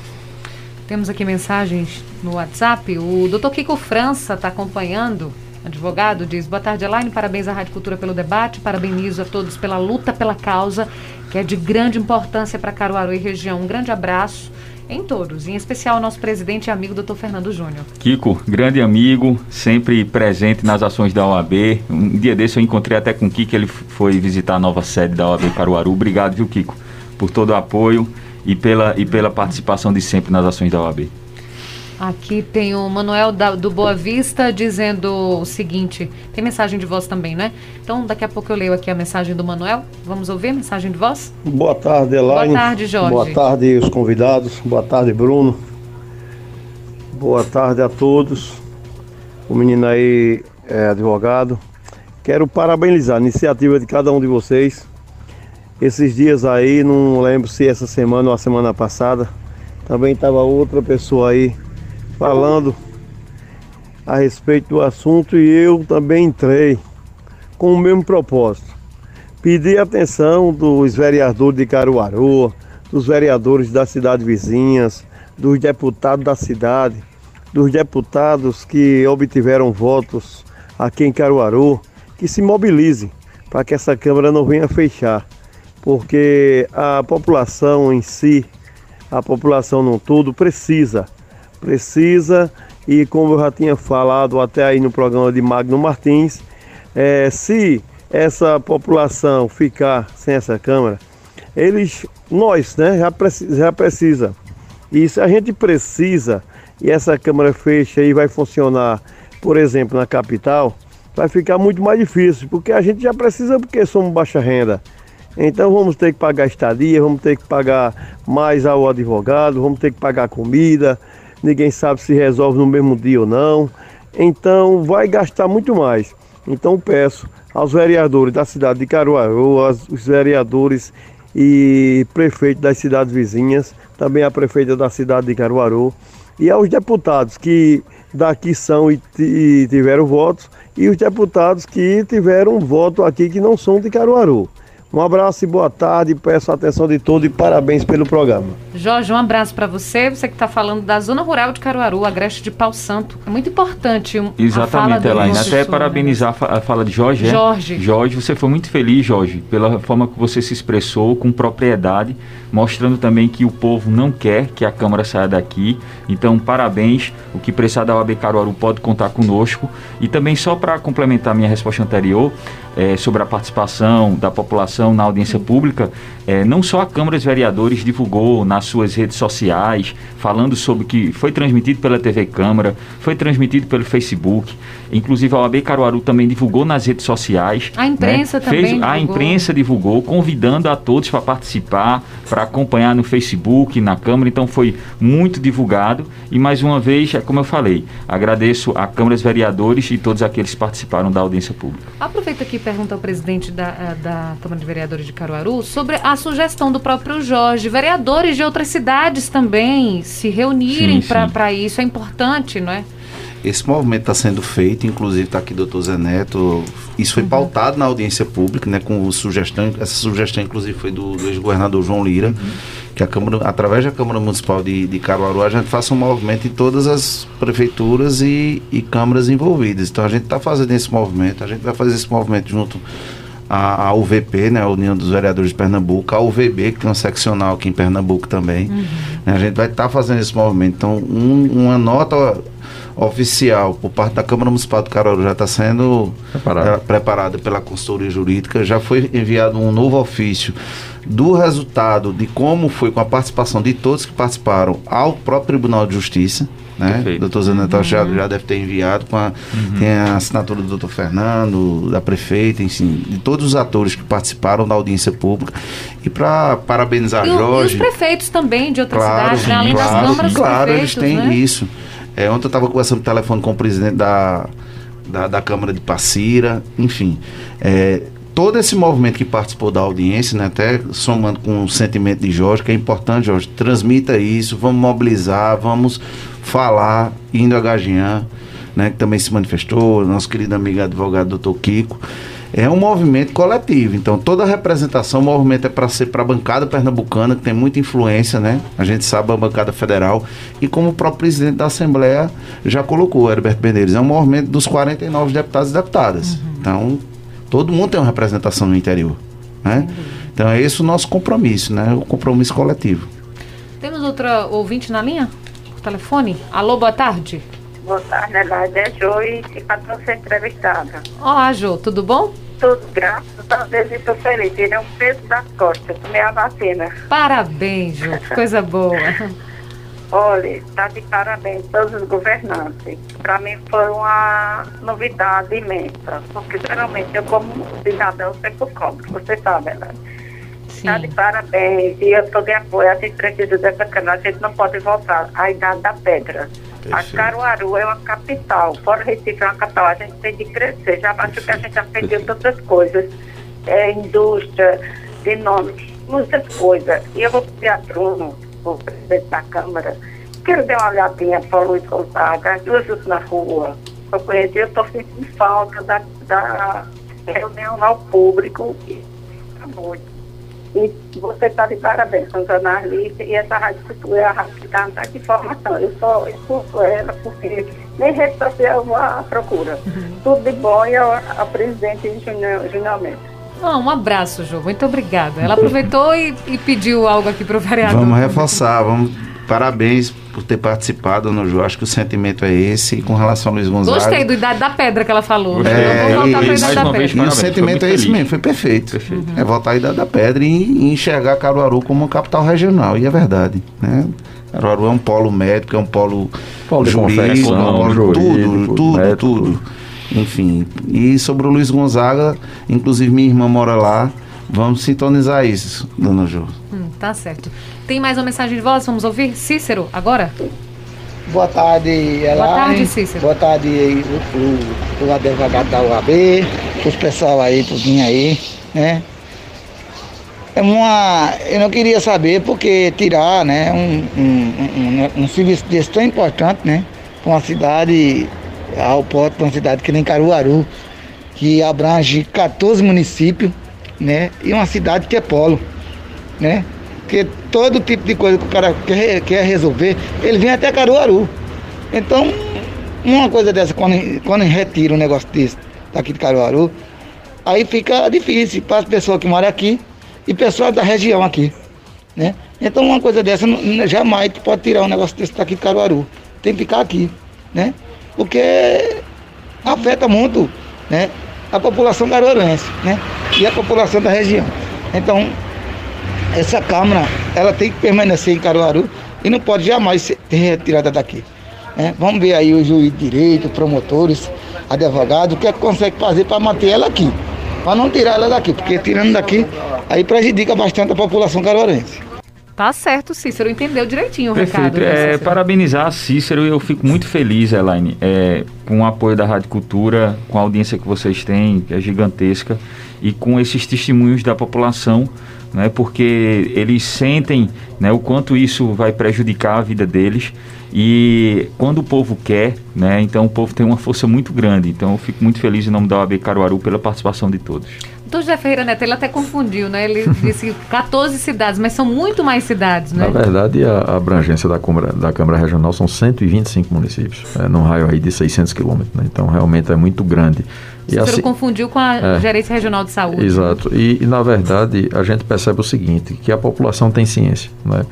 Temos aqui mensagens no WhatsApp. O doutor Kiko França está acompanhando advogado, diz: Boa tarde, Elaine. Parabéns à Rádio Cultura pelo debate. Parabenizo a todos pela luta pela causa, que é de grande importância para Caruaru e região. Um grande abraço em todos, em especial ao nosso presidente e amigo, doutor Fernando Júnior. Kiko, grande amigo, sempre presente nas ações da OAB. Um dia desse eu encontrei até com o Kiko, ele foi visitar a nova sede da OAB Caruaru. Obrigado, viu, Kiko, por todo o apoio e pela, e pela participação de sempre nas ações da OAB. Aqui tem o Manuel da, do Boa Vista dizendo o seguinte: tem mensagem de voz também, né? Então, daqui a pouco eu leio aqui a mensagem do Manuel. Vamos ouvir a mensagem de voz? Boa tarde, Elaine. Boa tarde, Jorge. Boa tarde, os convidados. Boa tarde, Bruno. Boa tarde a todos. O menino aí é advogado. Quero parabenizar a iniciativa de cada um de vocês. Esses dias aí, não lembro se essa semana ou a semana passada, também estava outra pessoa aí falando a respeito do assunto e eu também entrei com o mesmo propósito. Pedir atenção dos vereadores de Caruaru, dos vereadores das cidades vizinhas, dos deputados da cidade, dos deputados que obtiveram votos aqui em Caruaru, que se mobilizem para que essa Câmara não venha fechar, porque a população em si, a população no todo, precisa precisa e como eu já tinha falado até aí no programa de Magno Martins, é, se essa população ficar sem essa câmara, eles, nós, né, já, precisa, já precisa. E se a gente precisa e essa câmara fecha e vai funcionar, por exemplo, na capital, vai ficar muito mais difícil, porque a gente já precisa porque somos baixa renda. Então vamos ter que pagar estadia, vamos ter que pagar mais ao advogado, vamos ter que pagar comida, ninguém sabe se resolve no mesmo dia ou não. Então vai gastar muito mais. Então peço aos vereadores da cidade de Caruaru, aos vereadores e prefeitos das cidades vizinhas, também a prefeita da cidade de Caruaru, e aos deputados que daqui são e, e tiveram votos, e os deputados que tiveram voto aqui que não são de Caruaru. Um abraço e boa tarde, peço a atenção de todos e parabéns pelo programa. Jorge, um abraço para você, você que está falando da Zona Rural de Caruaru, Agreste de Pau Santo. É muito importante um, Exatamente, Elaine. Até parabenizar né? a fala de Jorge. Jorge. É? Jorge, você foi muito feliz, Jorge, pela forma que você se expressou com propriedade, mostrando também que o povo não quer que a Câmara saia daqui. Então, parabéns. O que precisar da OAB Caruaru pode contar conosco. E também, só para complementar minha resposta anterior, é, sobre a participação da população na audiência pública, é, não só a Câmara dos Vereadores divulgou na, as suas redes sociais, falando sobre que foi transmitido pela TV Câmara, foi transmitido pelo Facebook. Inclusive a OAB Caruaru também divulgou nas redes sociais. A imprensa né? também Fez, A imprensa divulgou, convidando a todos para participar, para acompanhar no Facebook, na Câmara. Então foi muito divulgado. E mais uma vez, é como eu falei, agradeço a Câmara dos Vereadores e todos aqueles que participaram da audiência pública. Aproveita aqui e pergunta ao presidente da, eh, da Câmara de Vereadores de Caruaru sobre a sugestão do próprio Jorge. Vereadores de outras cidades também se reunirem para isso. É importante, não é? Esse movimento está sendo feito, inclusive está aqui o doutor Zé Neto. Isso foi pautado na audiência pública, né, com sugestão, essa sugestão inclusive foi do, do ex-governador João Lira, que a Câmara, através da Câmara Municipal de, de Caruaru, a gente faça um movimento em todas as prefeituras e, e câmaras envolvidas. Então a gente está fazendo esse movimento, a gente vai fazer esse movimento junto à, à UVP, né, a União dos Vereadores de Pernambuco, a UVB, que tem um seccional aqui em Pernambuco também. Né, a gente vai estar fazendo esse movimento. Então, um- uma nota oficial por parte da Câmara Municipal do Caruaru já está sendo Preparado. eh, preparada pela consultoria jurídica, já foi enviado um novo ofício do resultado de como foi com a participação de todos que participaram ao próprio Tribunal de Justiça. Né? Perfeito. Doutor Zé Neto já, já deve ter enviado com a, tem a assinatura do doutor Fernando, da prefeita, enfim, de todos os atores que participaram da audiência pública. E para parabenizar E, o- e os Jorge. prefeitos também de outras Claro, cidades, né? além das claro, câmaras, os claro, prefeitos, eles têm né? isso. É, ontem eu estava conversando no telefone com o presidente da, da, da Câmara de Passira, enfim. É, todo esse movimento que participou da audiência, né, até somando com o sentimento de Jorge, que é importante, Jorge, transmita isso, vamos mobilizar, vamos falar, indo a Gagian, né, que também se manifestou, nosso querido amigo advogado doutor Kiko. É um movimento coletivo, então toda a representação, o movimento é para ser para a bancada pernambucana, que tem muita influência, né? A gente sabe a bancada federal, e como o próprio presidente da Assembleia já colocou, Herbert Benedeiros, é um movimento dos 49 deputados e deputadas. Então, todo mundo tem uma representação no interior, né? Então é esse o nosso compromisso, né? O compromisso coletivo. Temos outra ouvinte na linha? Por telefone? Alô, boa tarde. Boa tarde, Elaide. É Joy, e para ser entrevistada. Olá, Jô, tudo bom? Tudo graças a Deus estou feliz. Tirei um peso das costas, tomei a vacina. Parabéns, que coisa boa. Olha, está de parabéns todos os governantes. Para mim foi uma novidade imensa, porque geralmente eu como cidadão sempre cobro, você sabe. Sim. Está de parabéns e eu estou de apoio. A gente precisa dessa cana, a gente não pode voltar à idade da pedra. A Perfeito. Caruaru é uma capital, fora Recife é uma capital, a gente tem de crescer. Já acho que a gente aprendeu tantas coisas, é, indústria, de nome, muitas coisas. E eu vou pedir a Bruno, o presidente da Câmara, que ele dê uma olhadinha para o Luiz Gonzaga, as duas na rua. Eu conheci, eu estou sentindo falta da, da reunião ao público e tá muito. E você está de parabéns com o jornalista e essa Rádio Cultura é a rádio que está de informação. Eu só escuto ela porque nem rede social eu a procura. Tudo de bom e ao, ao presidente Junior, Junior Mendes. Ah, um abraço, Jô, muito obrigada. Ela aproveitou e, e pediu algo aqui para o vereador. Vamos reforçar, vamos. Parabéns por ter participado, no Ju. Acho que o sentimento é esse. E com relação ao Luiz Gonzaga. Gostei do Idade da Pedra que ela falou. Gostei. né? Vamos voltar para É, Idade da uma vez, Pedra. E o sentimento é esse feliz. mesmo, foi perfeito. Perfeito. É voltar à Idade da Pedra e, e enxergar Caruaru como uma capital regional. E é verdade. Né? Caruaru é um polo médico, é um polo, Polo de jurídico, é um polo jurídico, tudo, tudo, médico. tudo. Enfim. E sobre o Luiz Gonzaga, inclusive minha irmã mora lá. Vamos sintonizar isso, dona Ju. Hum, tá certo. Tem mais uma mensagem de voz? Vamos ouvir? Cícero, agora? Boa tarde, Elaine. Boa tarde, Cícero. Boa tarde, o, o, o advogado da UAB, os pessoal aí, tudinho aí, né? É uma. Eu não queria saber porque tirar, né, um, um, um, um serviço desse tão importante, né? Para uma cidade, ao porto uma cidade que nem Caruaru, que abrange 14 municípios, né? E uma cidade que é polo, né? Porque todo tipo de coisa que o cara quer, quer resolver, ele vem até Caruaru. Então, uma coisa dessa, quando, quando retira um negócio desse daqui de Caruaru, aí fica difícil para as pessoas que moram aqui e pessoas da região aqui. Né? Então uma coisa dessa jamais pode tirar um negócio desse daqui de Caruaru. Tem que ficar aqui. Né? Porque afeta muito né, a população caruaruense né? e a população da região. Então, essa Câmara ela tem que permanecer em Caruaru e não pode jamais ser retirada daqui. É, vamos ver aí o juiz de direito, promotores, advogado, o que é que consegue fazer para manter ela aqui. Para não tirar ela daqui, porque tirando daqui, aí prejudica bastante a população caruarense. Tá certo, Cícero entendeu direitinho o Perfeito. recado. né, É, Cícero? parabenizar a Cícero e eu fico muito feliz, Elaine, é, com o apoio da Rádio Cultura, com a audiência que vocês têm, que é gigantesca, e com esses testemunhos da população, né, porque eles sentem né, o quanto isso vai prejudicar a vida deles. E quando o povo quer, né, então o povo tem uma força muito grande. Então eu fico muito feliz em nome da OAB Caruaru pela participação de todos. Doutor José Ferreira Neto, ele até confundiu, né? Ele disse 14 cidades, mas são muito mais cidades, né? Na verdade, a abrangência da Câmara, da Câmara Regional são 125 municípios, é, num raio aí de 600 quilômetros. Né? Então, realmente é muito grande. E Cícero assim- confundiu com a É. Gerência Regional de Saúde. Exato. E, e, na verdade, a gente percebe o seguinte, que a população tem ciência, né?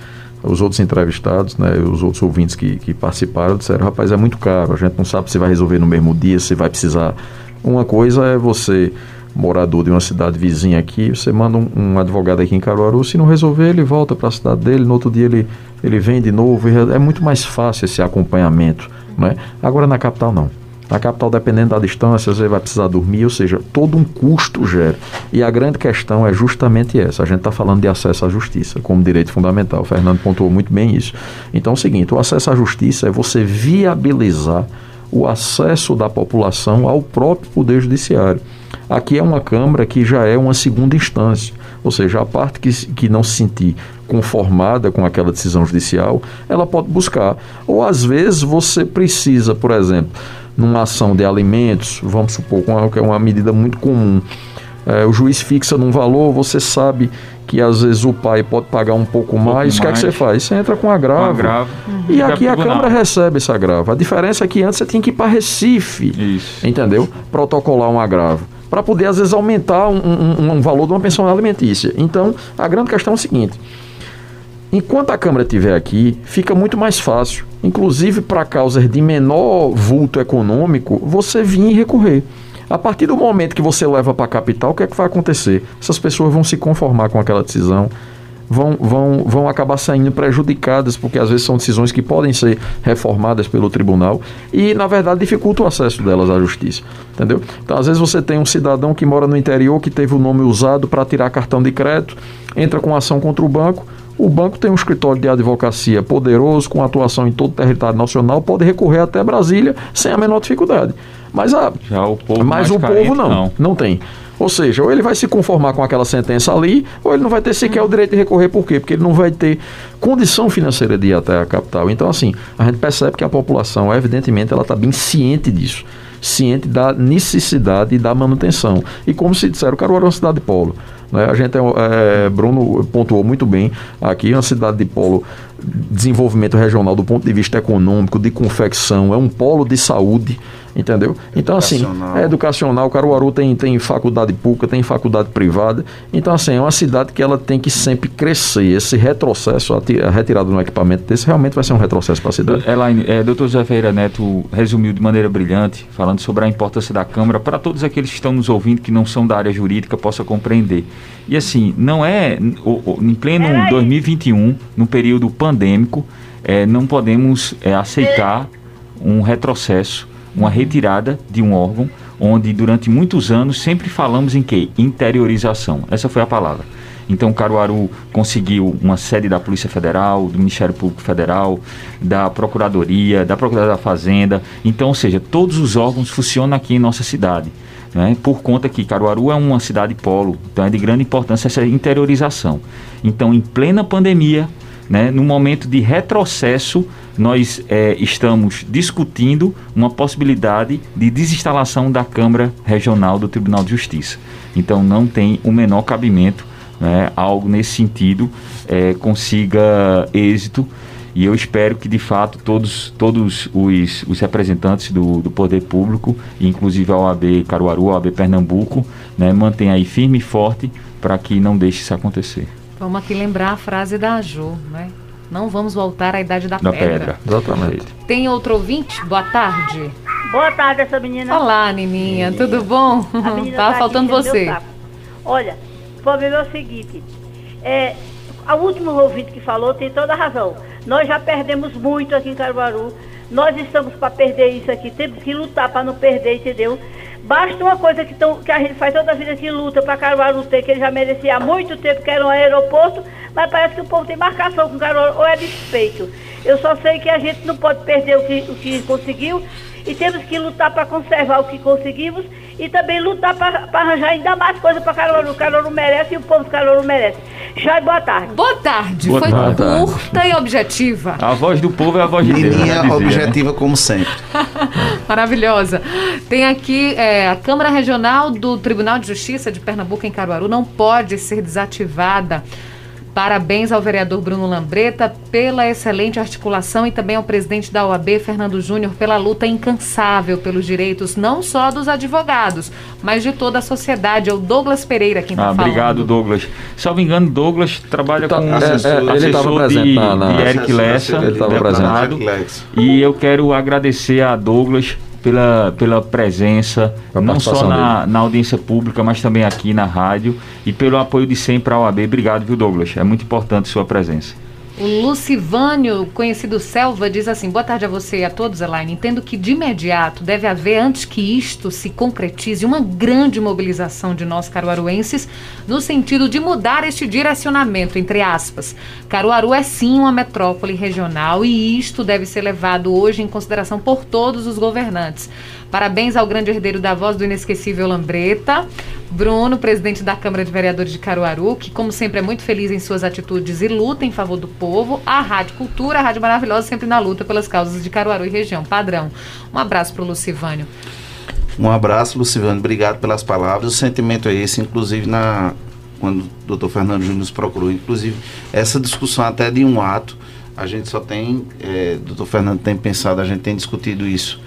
Os outros entrevistados, né, os outros ouvintes que, que participaram disseram, rapaz, é muito caro, a gente não sabe se vai resolver no mesmo dia, se vai precisar. Uma coisa é você, morador de uma cidade vizinha aqui, você manda um, um advogado aqui em Caruaru, se não resolver, ele volta para a cidade dele, no outro dia ele, ele vem de novo, e é muito mais fácil esse acompanhamento. Né? Agora na capital não. Na capital, dependendo da distância, você vai precisar dormir, ou seja, todo um custo gera. E a grande questão é justamente essa. A gente está falando de acesso à justiça como direito fundamental. O Fernando pontuou muito bem isso. Então é o seguinte: o acesso à justiça é você viabilizar o acesso da população ao próprio Poder Judiciário. Aqui é uma Câmara que já é uma segunda instância, ou seja, a parte que, que não se sentir conformada com aquela decisão judicial, ela pode buscar. Ou às vezes você precisa, por exemplo, numa ação de alimentos, vamos supor, com que é uma medida muito comum, é, o juiz fixa num valor, você sabe que às vezes o pai pode pagar um pouco mais, o que é que você faz? Você entra com agravo. agravo. E Fica aqui a. Câmara recebe esse agravo. A diferença é que antes você tinha que ir para Recife, Isso. entendeu? Protocolar um agravo. Para poder, às vezes, aumentar um, um- um valor de uma pensão alimentícia. Então, a grande questão é o seguinte: enquanto a Câmara estiver aqui, fica muito mais fácil, inclusive para causas de menor vulto econômico, você vir e recorrer. A partir do momento que você leva para a capital, o que é que vai acontecer? Essas pessoas vão se conformar com aquela decisão, vão, vão, vão acabar saindo prejudicadas, porque às vezes são decisões que podem ser reformadas pelo tribunal e, na verdade, dificulta o acesso delas à justiça. Entendeu? Então, às vezes, você tem um cidadão que mora no interior que teve o nome usado para tirar cartão de crédito, entra com ação contra o banco. O banco tem um escritório de advocacia poderoso, com atuação em todo o território nacional, pode recorrer até Brasília sem a menor dificuldade. Mas, a, Já o povo mas o povo não, não, tem. Ou seja, ou ele vai se conformar com aquela sentença ali, ou ele não vai ter sequer o direito de recorrer. Por quê? Porque ele não vai ter condição financeira de ir até a capital. Então, assim, a gente percebe que a população, evidentemente, ela está bem ciente disso. Ciente da necessidade da manutenção. E como se disseram, Caruaru é uma cidade de polo. Né? A gente, é, é, Bruno pontuou muito bem, aqui é uma cidade de polo desenvolvimento regional do ponto de vista econômico, de confecção, é um polo de saúde, entendeu? Então, assim, é educacional, Caruaru tem, tem faculdade pública, tem faculdade privada, então, assim, é uma cidade que ela tem que sempre crescer, esse retrocesso, a, ti- a retirada de um equipamento desse, realmente vai ser um retrocesso para a cidade. Elaine, é, Dr. José Ferreira Neto resumiu de maneira brilhante, falando sobre a importância da Câmara para todos aqueles que estão nos ouvindo que não são da área jurídica possa compreender. E assim, não é em pleno 2021, no período pandêmico, é, não podemos é, aceitar um retrocesso, uma retirada de um órgão onde durante muitos anos sempre falamos em que interiorização. Essa foi a palavra. Então, Caruaru conseguiu uma sede da Polícia Federal, do Ministério Público Federal, da Procuradoria, da Procuradoria da Fazenda. Então, ou seja, todos os órgãos funcionam aqui em nossa cidade. Né? Por conta que Caruaru é uma cidade polo, então é de grande importância essa interiorização. Então, em plena pandemia, né, no momento de retrocesso, nós eh, estamos discutindo uma possibilidade de desinstalação da Câmara Regional do Tribunal de Justiça. Então, não tem o menor cabimento né, algo nesse sentido eh, consiga êxito. E eu espero que, de fato, todos, todos os, os representantes do, do poder público, inclusive a OAB Caruaru, a OAB Pernambuco, né, mantenham aí firme e forte para que não deixe isso acontecer. Vamos aqui lembrar a frase da Jo, né? Não vamos voltar à idade da, Da pedra. pedra. Exatamente. Tem outro ouvinte? Boa tarde. Boa tarde, essa menina. Olá, Nininha, tudo bom? Tava tá faltando você. Olha, o problema é o seguinte: é, a último ouvinte que falou tem toda a razão. Nós já perdemos muito aqui em Caruaru. Nós estamos para perder isso aqui. Temos que lutar para não perder, entendeu? Basta uma coisa que, tão, que a gente faz toda a vida que luta para Caruaru ter, que ele já merecia há muito tempo, que era um aeroporto, mas parece que o povo tem marcação com Caruaru, ou é despeito. Eu só sei que a gente não pode perder o que, o que conseguiu e temos que lutar para conservar o que conseguimos e também lutar para arranjar ainda mais coisas para Caruaru. Caruaru merece e o povo de Caruaru merece. Chay, boa tarde. Boa tarde. Boa Foi tarde. curta e objetiva. A voz do povo é a voz de Deus. né, Lininha dizia, né? objetiva como sempre. Maravilhosa. Tem aqui é, a Câmara Regional do Tribunal de Justiça de Pernambuco em Caruaru não pode ser desativada. Parabéns ao vereador Bruno Lambreta pela excelente articulação e também ao presidente da OAB, Fernando Júnior, pela luta incansável pelos direitos não só dos advogados, mas de toda a sociedade. É o Douglas Pereira quem está Ah, falando. obrigado, Douglas. Salvo engano, Douglas trabalha Tá- com é, é, assessor, ele assessor tava de, presente na- na- de Eric Lessa, Ele tava deputado. presente. E eu quero agradecer a Douglas pela, pela presença, não só na, na audiência pública, mas também aqui na rádio, e pelo apoio de sempre à OAB. Obrigado, viu, Douglas? É muito importante sua presença. O Lucivânio, conhecido Selva, diz assim: Boa tarde a você e a todos, Elaine. Entendo que de imediato deve haver, antes que isto se concretize, uma grande mobilização de nós caruaruenses no sentido de mudar este direcionamento, entre aspas. Caruaru é sim uma metrópole regional e isto deve ser levado hoje em consideração por todos os governantes. Parabéns ao grande herdeiro da voz do inesquecível Lambreta, Bruno, presidente da Câmara de Vereadores de Caruaru, que, como sempre, é muito feliz em suas atitudes e luta em favor do povo. A Rádio Cultura, a Rádio Maravilhosa, sempre na luta pelas causas de Caruaru e região. Padrão. Um abraço para o Lucivânio. Um abraço, Luciano. Obrigado pelas palavras. O sentimento é esse, inclusive na quando o doutor Fernando Júnior nos procurou, inclusive essa discussão até de um ato, a gente só tem, é, doutor Fernando tem pensado, a gente tem discutido isso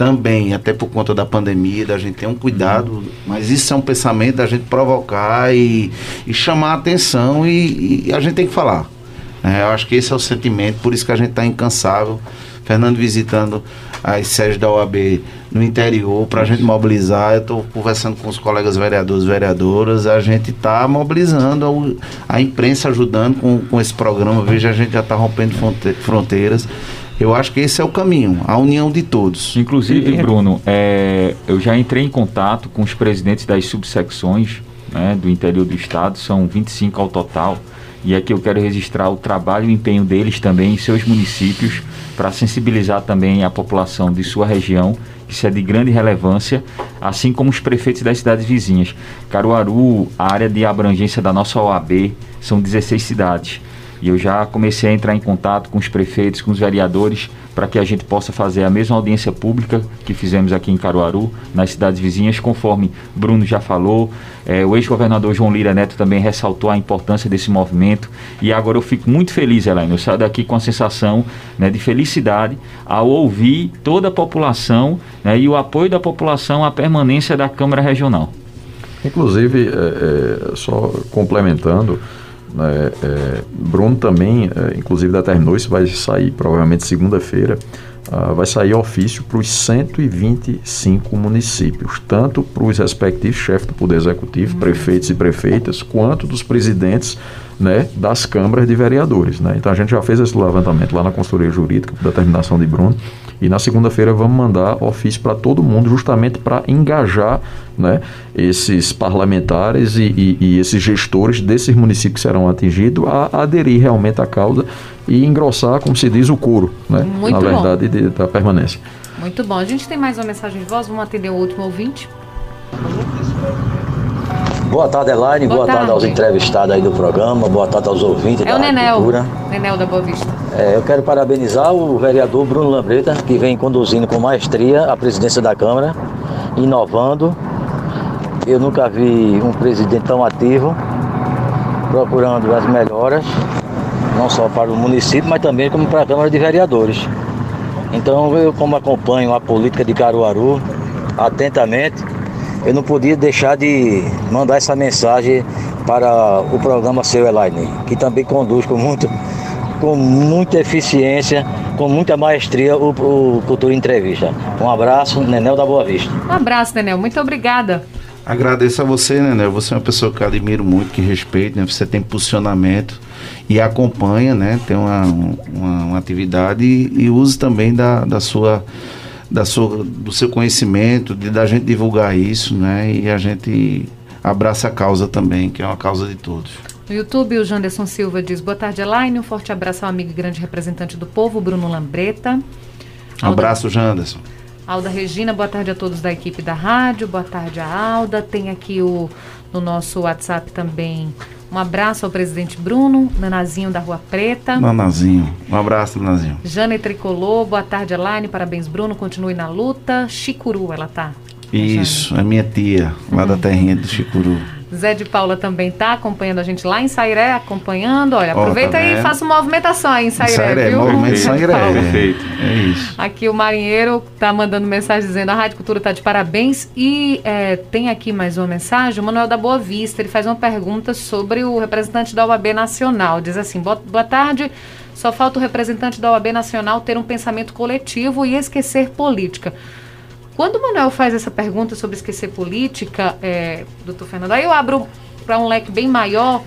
também, até por conta da pandemia, da gente ter um cuidado, mas isso é um pensamento da gente provocar e, e chamar a atenção e, e a gente tem que falar. né? eu acho que esse é o sentimento, por isso que a gente está incansável. Fernando visitando as sedes da OAB no interior para a gente mobilizar. Eu estou conversando com os colegas vereadores e vereadoras. A gente está mobilizando a imprensa ajudando com, com esse programa. Veja, a gente já está rompendo fronte- fronteiras. Eu acho que esse é o caminho, a união de todos. Inclusive, Bruno, é, eu já entrei em contato com os presidentes das subsecções né, do interior do estado, são 25 ao total, e aqui eu quero registrar o trabalho e o empenho deles também em seus municípios para sensibilizar também a população de sua região, que isso é de grande relevância, assim como os prefeitos das cidades vizinhas. Caruaru, a área de abrangência da nossa OAB, são 16 cidades. E eu já comecei a entrar em contato com os prefeitos, com os vereadores, para que a gente possa fazer a mesma audiência pública que fizemos aqui em Caruaru, nas cidades vizinhas, conforme Bruno já falou. Eh, o ex-governador João Lira Neto também ressaltou a importância desse movimento. E agora eu fico muito feliz, Elaine. Eu saio daqui com a sensação né, de felicidade ao ouvir toda a população né, e o apoio da população à permanência da Câmara Regional. Inclusive, é, é, só complementando, né, é, Bruno também, é, inclusive, determinou, isso vai sair provavelmente segunda-feira, ah, vai sair ofício para os 125 municípios, tanto para os respectivos chefes do Poder Executivo, prefeitos e prefeitas, quanto dos presidentes né, das câmaras de vereadores. Né? Então a gente já fez esse levantamento lá na consultoria jurídica, determinação de Bruno, e na segunda-feira vamos mandar ofício para todo mundo, justamente para engajar né, esses parlamentares e, e- e esses gestores desses municípios que serão atingidos a aderir realmente à causa e engrossar, como se diz, o couro, né, Muito na bom. verdade, de- da permanência. Muito bom. A gente tem mais uma mensagem de voz. Vamos atender o último ouvinte. Boa tarde, Elaine. Boa Boa, tarde. tarde. aos entrevistados aí do programa. Boa tarde aos ouvintes É da o Nenel. Cultura. Nenel da Boa Vista. É, eu quero parabenizar o vereador Bruno Lambreta, que vem conduzindo com maestria a presidência da Câmara, inovando. Eu nunca vi um presidente tão ativo, procurando as melhoras, não só para o município, mas também como para a Câmara de Vereadores. Então, eu, como acompanho a política de Caruaru atentamente, eu não podia deixar de mandar essa mensagem para o programa Seu Elaine, que também conduz com, muito, com muita eficiência, com muita maestria o, o Cultura Entrevista. Um abraço, Nenel da Boa Vista. Um abraço, Nenel. Muito obrigada. Agradeço a você, Né? Você é uma pessoa que eu admiro muito, que respeito, né? Você tem posicionamento. e acompanha, né? Tem uma, uma, uma atividade e, e use também da, da sua da sua, do seu conhecimento, de da gente divulgar isso, né? E a gente abraça a causa também, que é uma causa de todos. No YouTube, o Janderson Silva diz: Boa tarde, Elaine. Um forte abraço ao amigo e grande representante do povo, Bruno Lambreta. Abraço, Janderson. Alda Regina, boa tarde a todos da equipe da rádio, boa tarde a Alda. Tem aqui o, no nosso WhatsApp também um abraço ao presidente Bruno, Nanazinho da Rua Preta. Nanazinho, um abraço, Nanazinho. Jane Tricolor, boa tarde, Elaine, parabéns, Bruno, continue na luta. Chicuru, ela tá. Isso, é minha tia, lá da terrinha do Chicuru. Zé de Paula também está acompanhando a gente lá em Sairé, acompanhando. Olha, aproveita oh, tá e faça uma movimentação aí em Sairé, Sairé viu? Movimento Sairé, perfeito. É isso. Aqui o Marinheiro está mandando mensagem dizendo a Rádio Cultura está de parabéns. E é, tem aqui mais uma mensagem, o Manuel da Boa Vista, ele faz uma pergunta sobre o representante da OAB Nacional. Diz assim, boa, boa tarde, só falta o representante da OAB Nacional ter um pensamento coletivo e esquecer política. Quando o Manuel faz essa pergunta sobre esquecer política, é, doutor Fernando, aí eu abro para um leque bem maior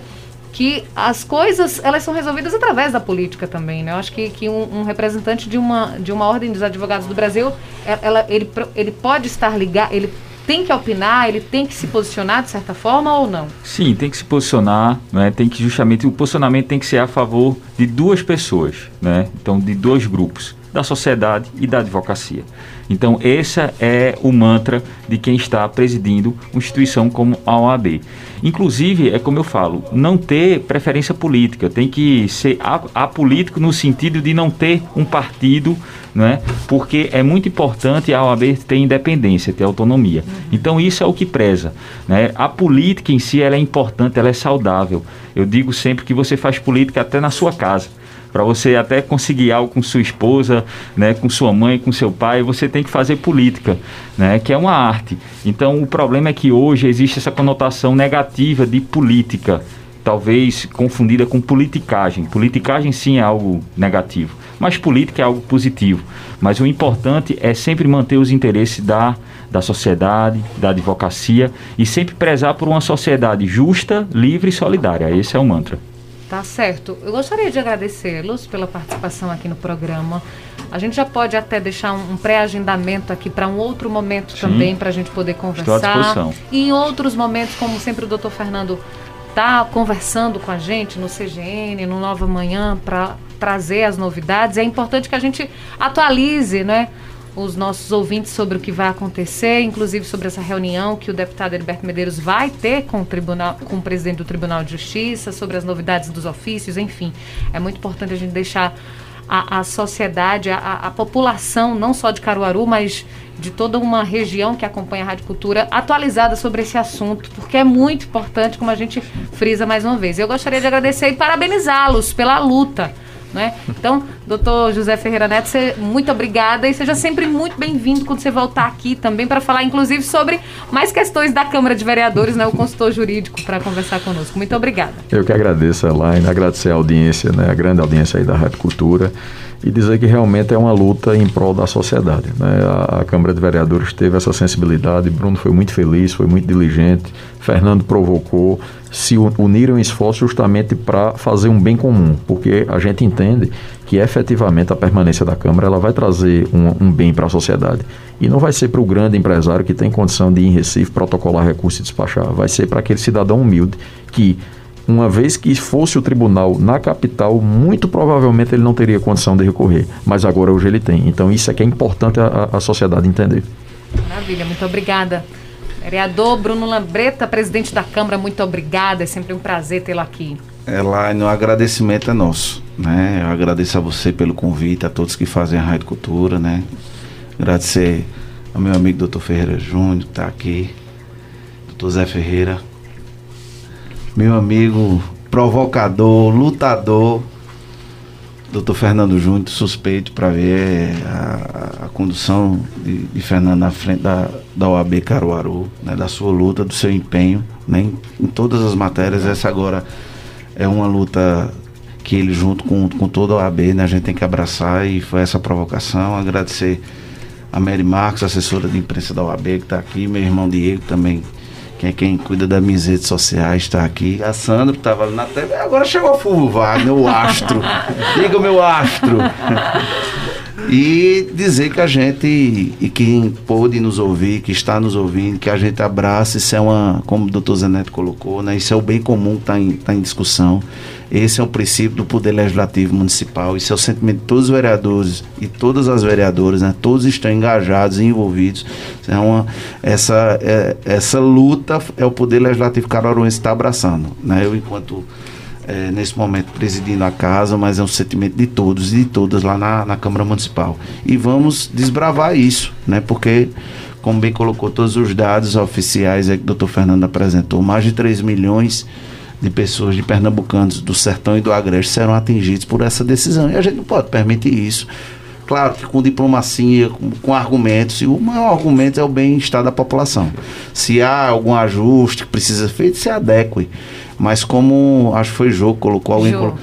que as coisas elas são resolvidas através da política também, né? Eu acho que, que um, um representante de uma, de uma ordem dos advogados do Brasil, é, ela, ele, ele pode estar ligado, ele tem que opinar, ele tem que se posicionar de certa forma ou não? Sim, tem que se posicionar, né? Tem que justamente o posicionamento tem que ser a favor de duas pessoas, né? Então de dois grupos da sociedade e da advocacia. Então, esse é o mantra de quem está presidindo uma instituição como a OAB. Inclusive, é como eu falo, não ter preferência política, tem que ser apolítico no sentido de não ter um partido, né? porque é muito importante a OAB ter independência, ter autonomia. Então, isso é o que preza. Né? A política em si ela é importante, ela é saudável. Eu digo sempre que você faz política até na sua casa para você até conseguir algo com sua esposa, né, com sua mãe, com seu pai, você tem que fazer política, né, que é uma arte. Então o problema é que hoje existe essa conotação negativa de política, talvez confundida com politicagem. Politicagem sim é algo negativo, mas política é algo positivo. Mas o importante é sempre manter os interesses da da sociedade, da advocacia e sempre prezar por uma sociedade justa, livre e solidária. Esse é o mantra. Tá certo. Eu gostaria de agradecê-los pela participação aqui no programa. A gente já pode até deixar um, um pré-agendamento aqui para um outro momento Sim. também, para a gente poder conversar. Estou à disposição. E em outros momentos, como sempre o doutor Fernando está conversando com a gente no CGN, no Nova Manhã, para trazer as novidades, é importante que a gente atualize, né? Os nossos ouvintes sobre o que vai acontecer, inclusive sobre essa reunião que o deputado Heriberto Medeiros vai ter com o, tribunal, com o presidente do Tribunal de Justiça, sobre as novidades dos ofícios, enfim. É muito importante a gente deixar a, a sociedade, a, a, população, não só de Caruaru, mas de toda uma região que acompanha a Rádio Cultura, atualizada sobre esse assunto, porque é muito importante, como a gente frisa mais uma vez. Eu gostaria de agradecer e parabenizá-los pela luta né? Então, doutor José Ferreira Neto, você, muito obrigada e seja sempre muito bem-vindo quando você voltar aqui também para falar, inclusive, sobre mais questões da Câmara de Vereadores, né? O consultor jurídico, para conversar conosco. Muito obrigada. Eu que agradeço, Elaine, agradecer a audiência, né? A grande audiência aí da Rádio Cultura e dizer que realmente é uma luta em prol da sociedade. Né? A, a, Câmara de Vereadores teve essa sensibilidade, Bruno foi muito feliz, foi muito diligente, Fernando provocou, se uniram esforços justamente para fazer um bem comum, porque a gente entende que efetivamente a permanência da Câmara ela vai trazer um, um bem para a sociedade. E não vai ser para o grande empresário que tem condição de ir em Recife, protocolar recurso e despachar, vai ser para aquele cidadão humilde que uma vez que fosse o tribunal na capital, muito provavelmente ele não teria condição de recorrer. Mas agora hoje ele tem. Então isso é que é importante a, a sociedade entender. Maravilha, muito obrigada. Vereador Bruno Lambreta, presidente da Câmara, muito obrigada. É sempre um prazer tê-lo aqui. É lá, no agradecimento é nosso. Né? Eu agradeço a você pelo convite, a todos que fazem a Rádio Cultura, né? Agradecer ao meu amigo doutor Ferreira Júnior, que está aqui, doutor Zé Ferreira, meu amigo provocador, lutador, doutor Fernando Júnior, suspeito para ver a, a condução de, de, Fernando na frente da, da OAB Caruaru, né, da sua luta, do seu empenho né, em, em, todas as matérias. Essa agora é uma luta que ele, junto com, com toda a OAB, né, a gente tem que abraçar e foi essa provocação. Agradecer a Mary Marcos, assessora de imprensa da OAB, que está aqui, meu irmão Diego também, que é quem cuida das minhas redes sociais, está aqui. A Sandra estava ali na tela. Agora chegou a Fulvio Wagner, o astro. Diga o meu astro. E dizer que a gente, e quem pôde nos ouvir, que está nos ouvindo, que a gente abraça, isso é uma, como o doutor Zeneto colocou, né, isso é o bem comum que está em, tá em discussão. Esse é o princípio do Poder Legislativo Municipal, isso é o sentimento de todos os vereadores e todas as vereadoras, né, todos estão engajados e envolvidos. É uma, essa, é, essa luta é o Poder Legislativo Caruaruense está abraçando. Né, eu, enquanto é, nesse momento presidindo a casa, mas é um sentimento de todos e de todas lá na, na Câmara Municipal. E vamos desbravar isso, né? Porque, como bem colocou todos os dados oficiais é que o doutor Fernando apresentou, mais de 3 milhões de pessoas de pernambucanos do sertão e do agreste serão atingidos por essa decisão. E a gente não pode permitir isso. Claro que com diplomacia, com, com argumentos, e o maior argumento é o bem-estar da população. Se há algum ajuste que precisa ser feito, se adeque. Mas como acho que foi jogo, colocou alguém. Jô.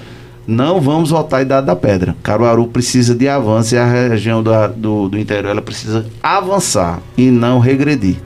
não vamos voltar à Idade da Pedra. Caruaru precisa de avanço e a região do, do, do interior ela precisa avançar e não regredir.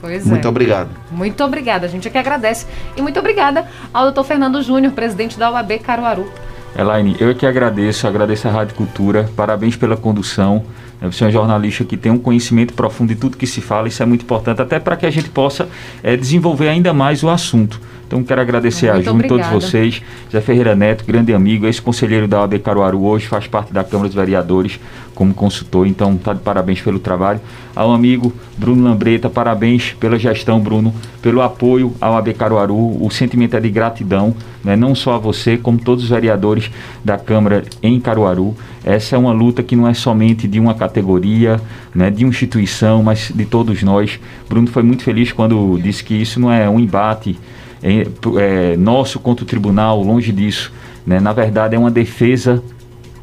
Pois muito é. obrigado. Muito obrigada. A gente é que agradece. E muito obrigada ao doutor Fernando Júnior, presidente da UAB Caruaru. Elaine, eu é que agradeço, agradeço a Rádio Cultura, parabéns pela condução. Você é um jornalista que tem um conhecimento profundo de tudo que se fala, isso é muito importante, até para que a gente possa é, desenvolver ainda mais o assunto. Então quero agradecer Muito a Júnior, todos vocês, Zé Ferreira Neto, grande amigo, ex-conselheiro da OAB Caruaru hoje, faz parte da Câmara dos Vereadores como consultor, então tá de parabéns pelo trabalho. Ao amigo Bruno Lambreta, parabéns pela gestão, Bruno, pelo apoio ao OAB Caruaru, o sentimento é de gratidão, né, não só a você, como todos os vereadores da Câmara em Caruaru. Essa é uma luta que não é somente de uma categoria, né, de uma instituição, mas de todos nós. Bruno foi muito feliz quando disse que isso não é um embate é, é, nosso contra o tribunal, longe disso. Né? Na verdade, é uma defesa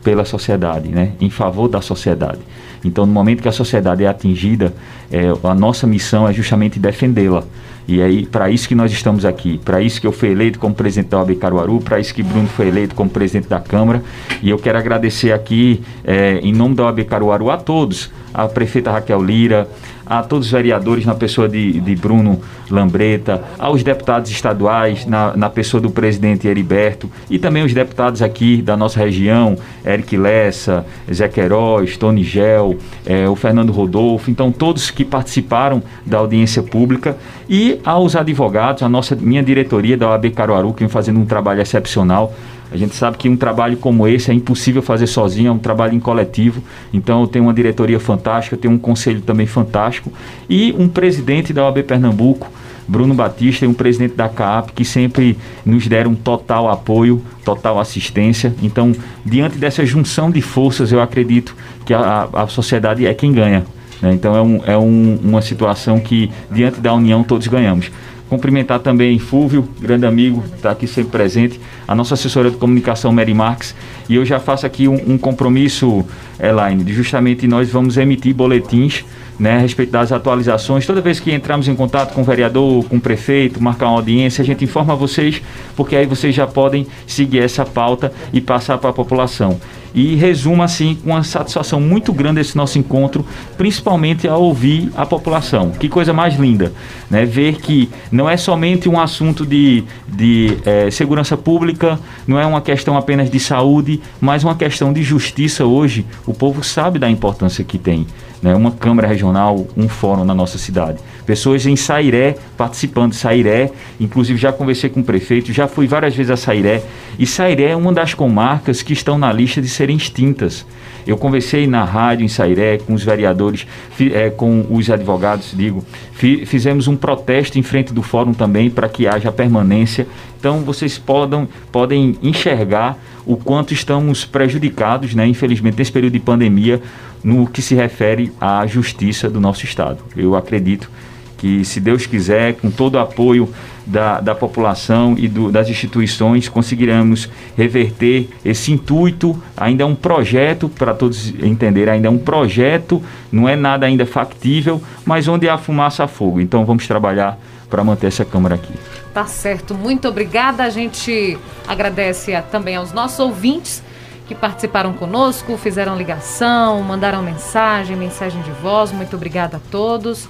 pela sociedade, né? em favor da sociedade. Então, no momento que a sociedade é atingida, é, a nossa missão é justamente defendê-la. E é para isso que nós estamos aqui, para isso que eu fui eleito como presidente da OAB Caruaru, para isso que Bruno foi eleito como presidente da Câmara. E eu quero agradecer aqui, é, em nome da OAB Caruaru, a todos, a prefeita Raquel Lira, a todos os vereadores na pessoa de, de Bruno Lambreta, aos deputados estaduais na, na pessoa do presidente Heriberto e também os deputados aqui da nossa região, Eric Lessa, Zé Queiroz, Tony Gel, é, o Fernando Rodolfo, então todos que participaram da audiência pública e aos advogados, a nossa minha diretoria da OAB Caruaru, que vem fazendo um trabalho excepcional a gente sabe que um trabalho como esse é impossível fazer sozinho, é um trabalho em coletivo. Então eu tenho uma diretoria fantástica, eu tenho um conselho também fantástico e um presidente da OAB Pernambuco, Bruno Batista, e um presidente da CAP que sempre nos deram total apoio, total assistência. Então, diante dessa junção de forças, eu acredito que a, a sociedade é quem ganha. Né? Então é, um, é um, uma situação que, diante da união, todos ganhamos. Cumprimentar também Fúvio, grande amigo, está aqui sempre presente, a nossa assessora de comunicação, Mary Marques, e eu já faço aqui um, um compromisso, Elaine, de justamente nós vamos emitir boletins né, a respeito das atualizações. Toda vez que entramos em contato com o vereador, com o prefeito, marcar uma audiência, a gente informa vocês, porque aí vocês já podem seguir essa pauta e passar para a população e resuma assim com uma satisfação muito grande esse nosso encontro, principalmente ao ouvir a população. Que coisa mais linda, né? Ver que não é somente um assunto de, de é, segurança pública, não é uma questão apenas de saúde, mas uma questão de justiça hoje. O povo sabe da importância que tem né, uma Câmara Regional, um fórum na nossa cidade. Pessoas em Sairé, participando de Sairé, inclusive já conversei com o prefeito, já fui várias vezes a Sairé, e Sairé é uma das comarcas que estão na lista de serem extintas. Eu conversei na rádio em Sairé com os vereadores, é, com os advogados, digo, fi, fizemos um protesto em frente do fórum também para que haja permanência. Então vocês podem, podem enxergar o quanto estamos prejudicados, né, infelizmente, nesse período de pandemia, no que se refere à justiça do nosso Estado. Eu acredito que, se Deus quiser, com todo o apoio da, da população e do, das instituições, conseguiremos reverter esse intuito. Ainda é um projeto, para todos entenderem, ainda é um projeto, não é nada ainda factível, mas onde há fumaça há fogo. Então vamos trabalhar para manter essa Câmara aqui. Tá certo, muito obrigada. A gente agradece também aos nossos ouvintes que participaram conosco, fizeram ligação, mandaram mensagem, mensagem de voz. Muito obrigada a todos.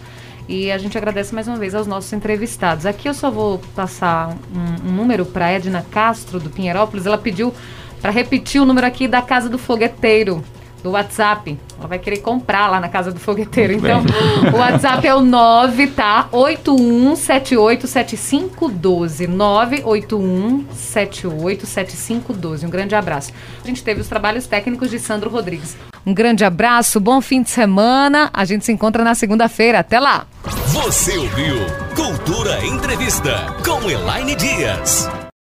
E a gente agradece mais uma vez aos nossos entrevistados. Aqui eu só vou passar um, um número para Edna Castro, do Pinheirópolis. Ela pediu para repetir o número aqui da Casa do Fogueteiro, do WhatsApp. Ela vai querer comprar lá na Casa do Fogueteiro. Então, o WhatsApp é o 9, tá? 81787512. 981787512. Um grande abraço. A gente teve os trabalhos técnicos de Sandro Rodrigues. Um grande abraço, bom fim de semana. A gente se encontra na segunda-feira. Até lá. Você ouviu Cultura Entrevista com Elaine Dias.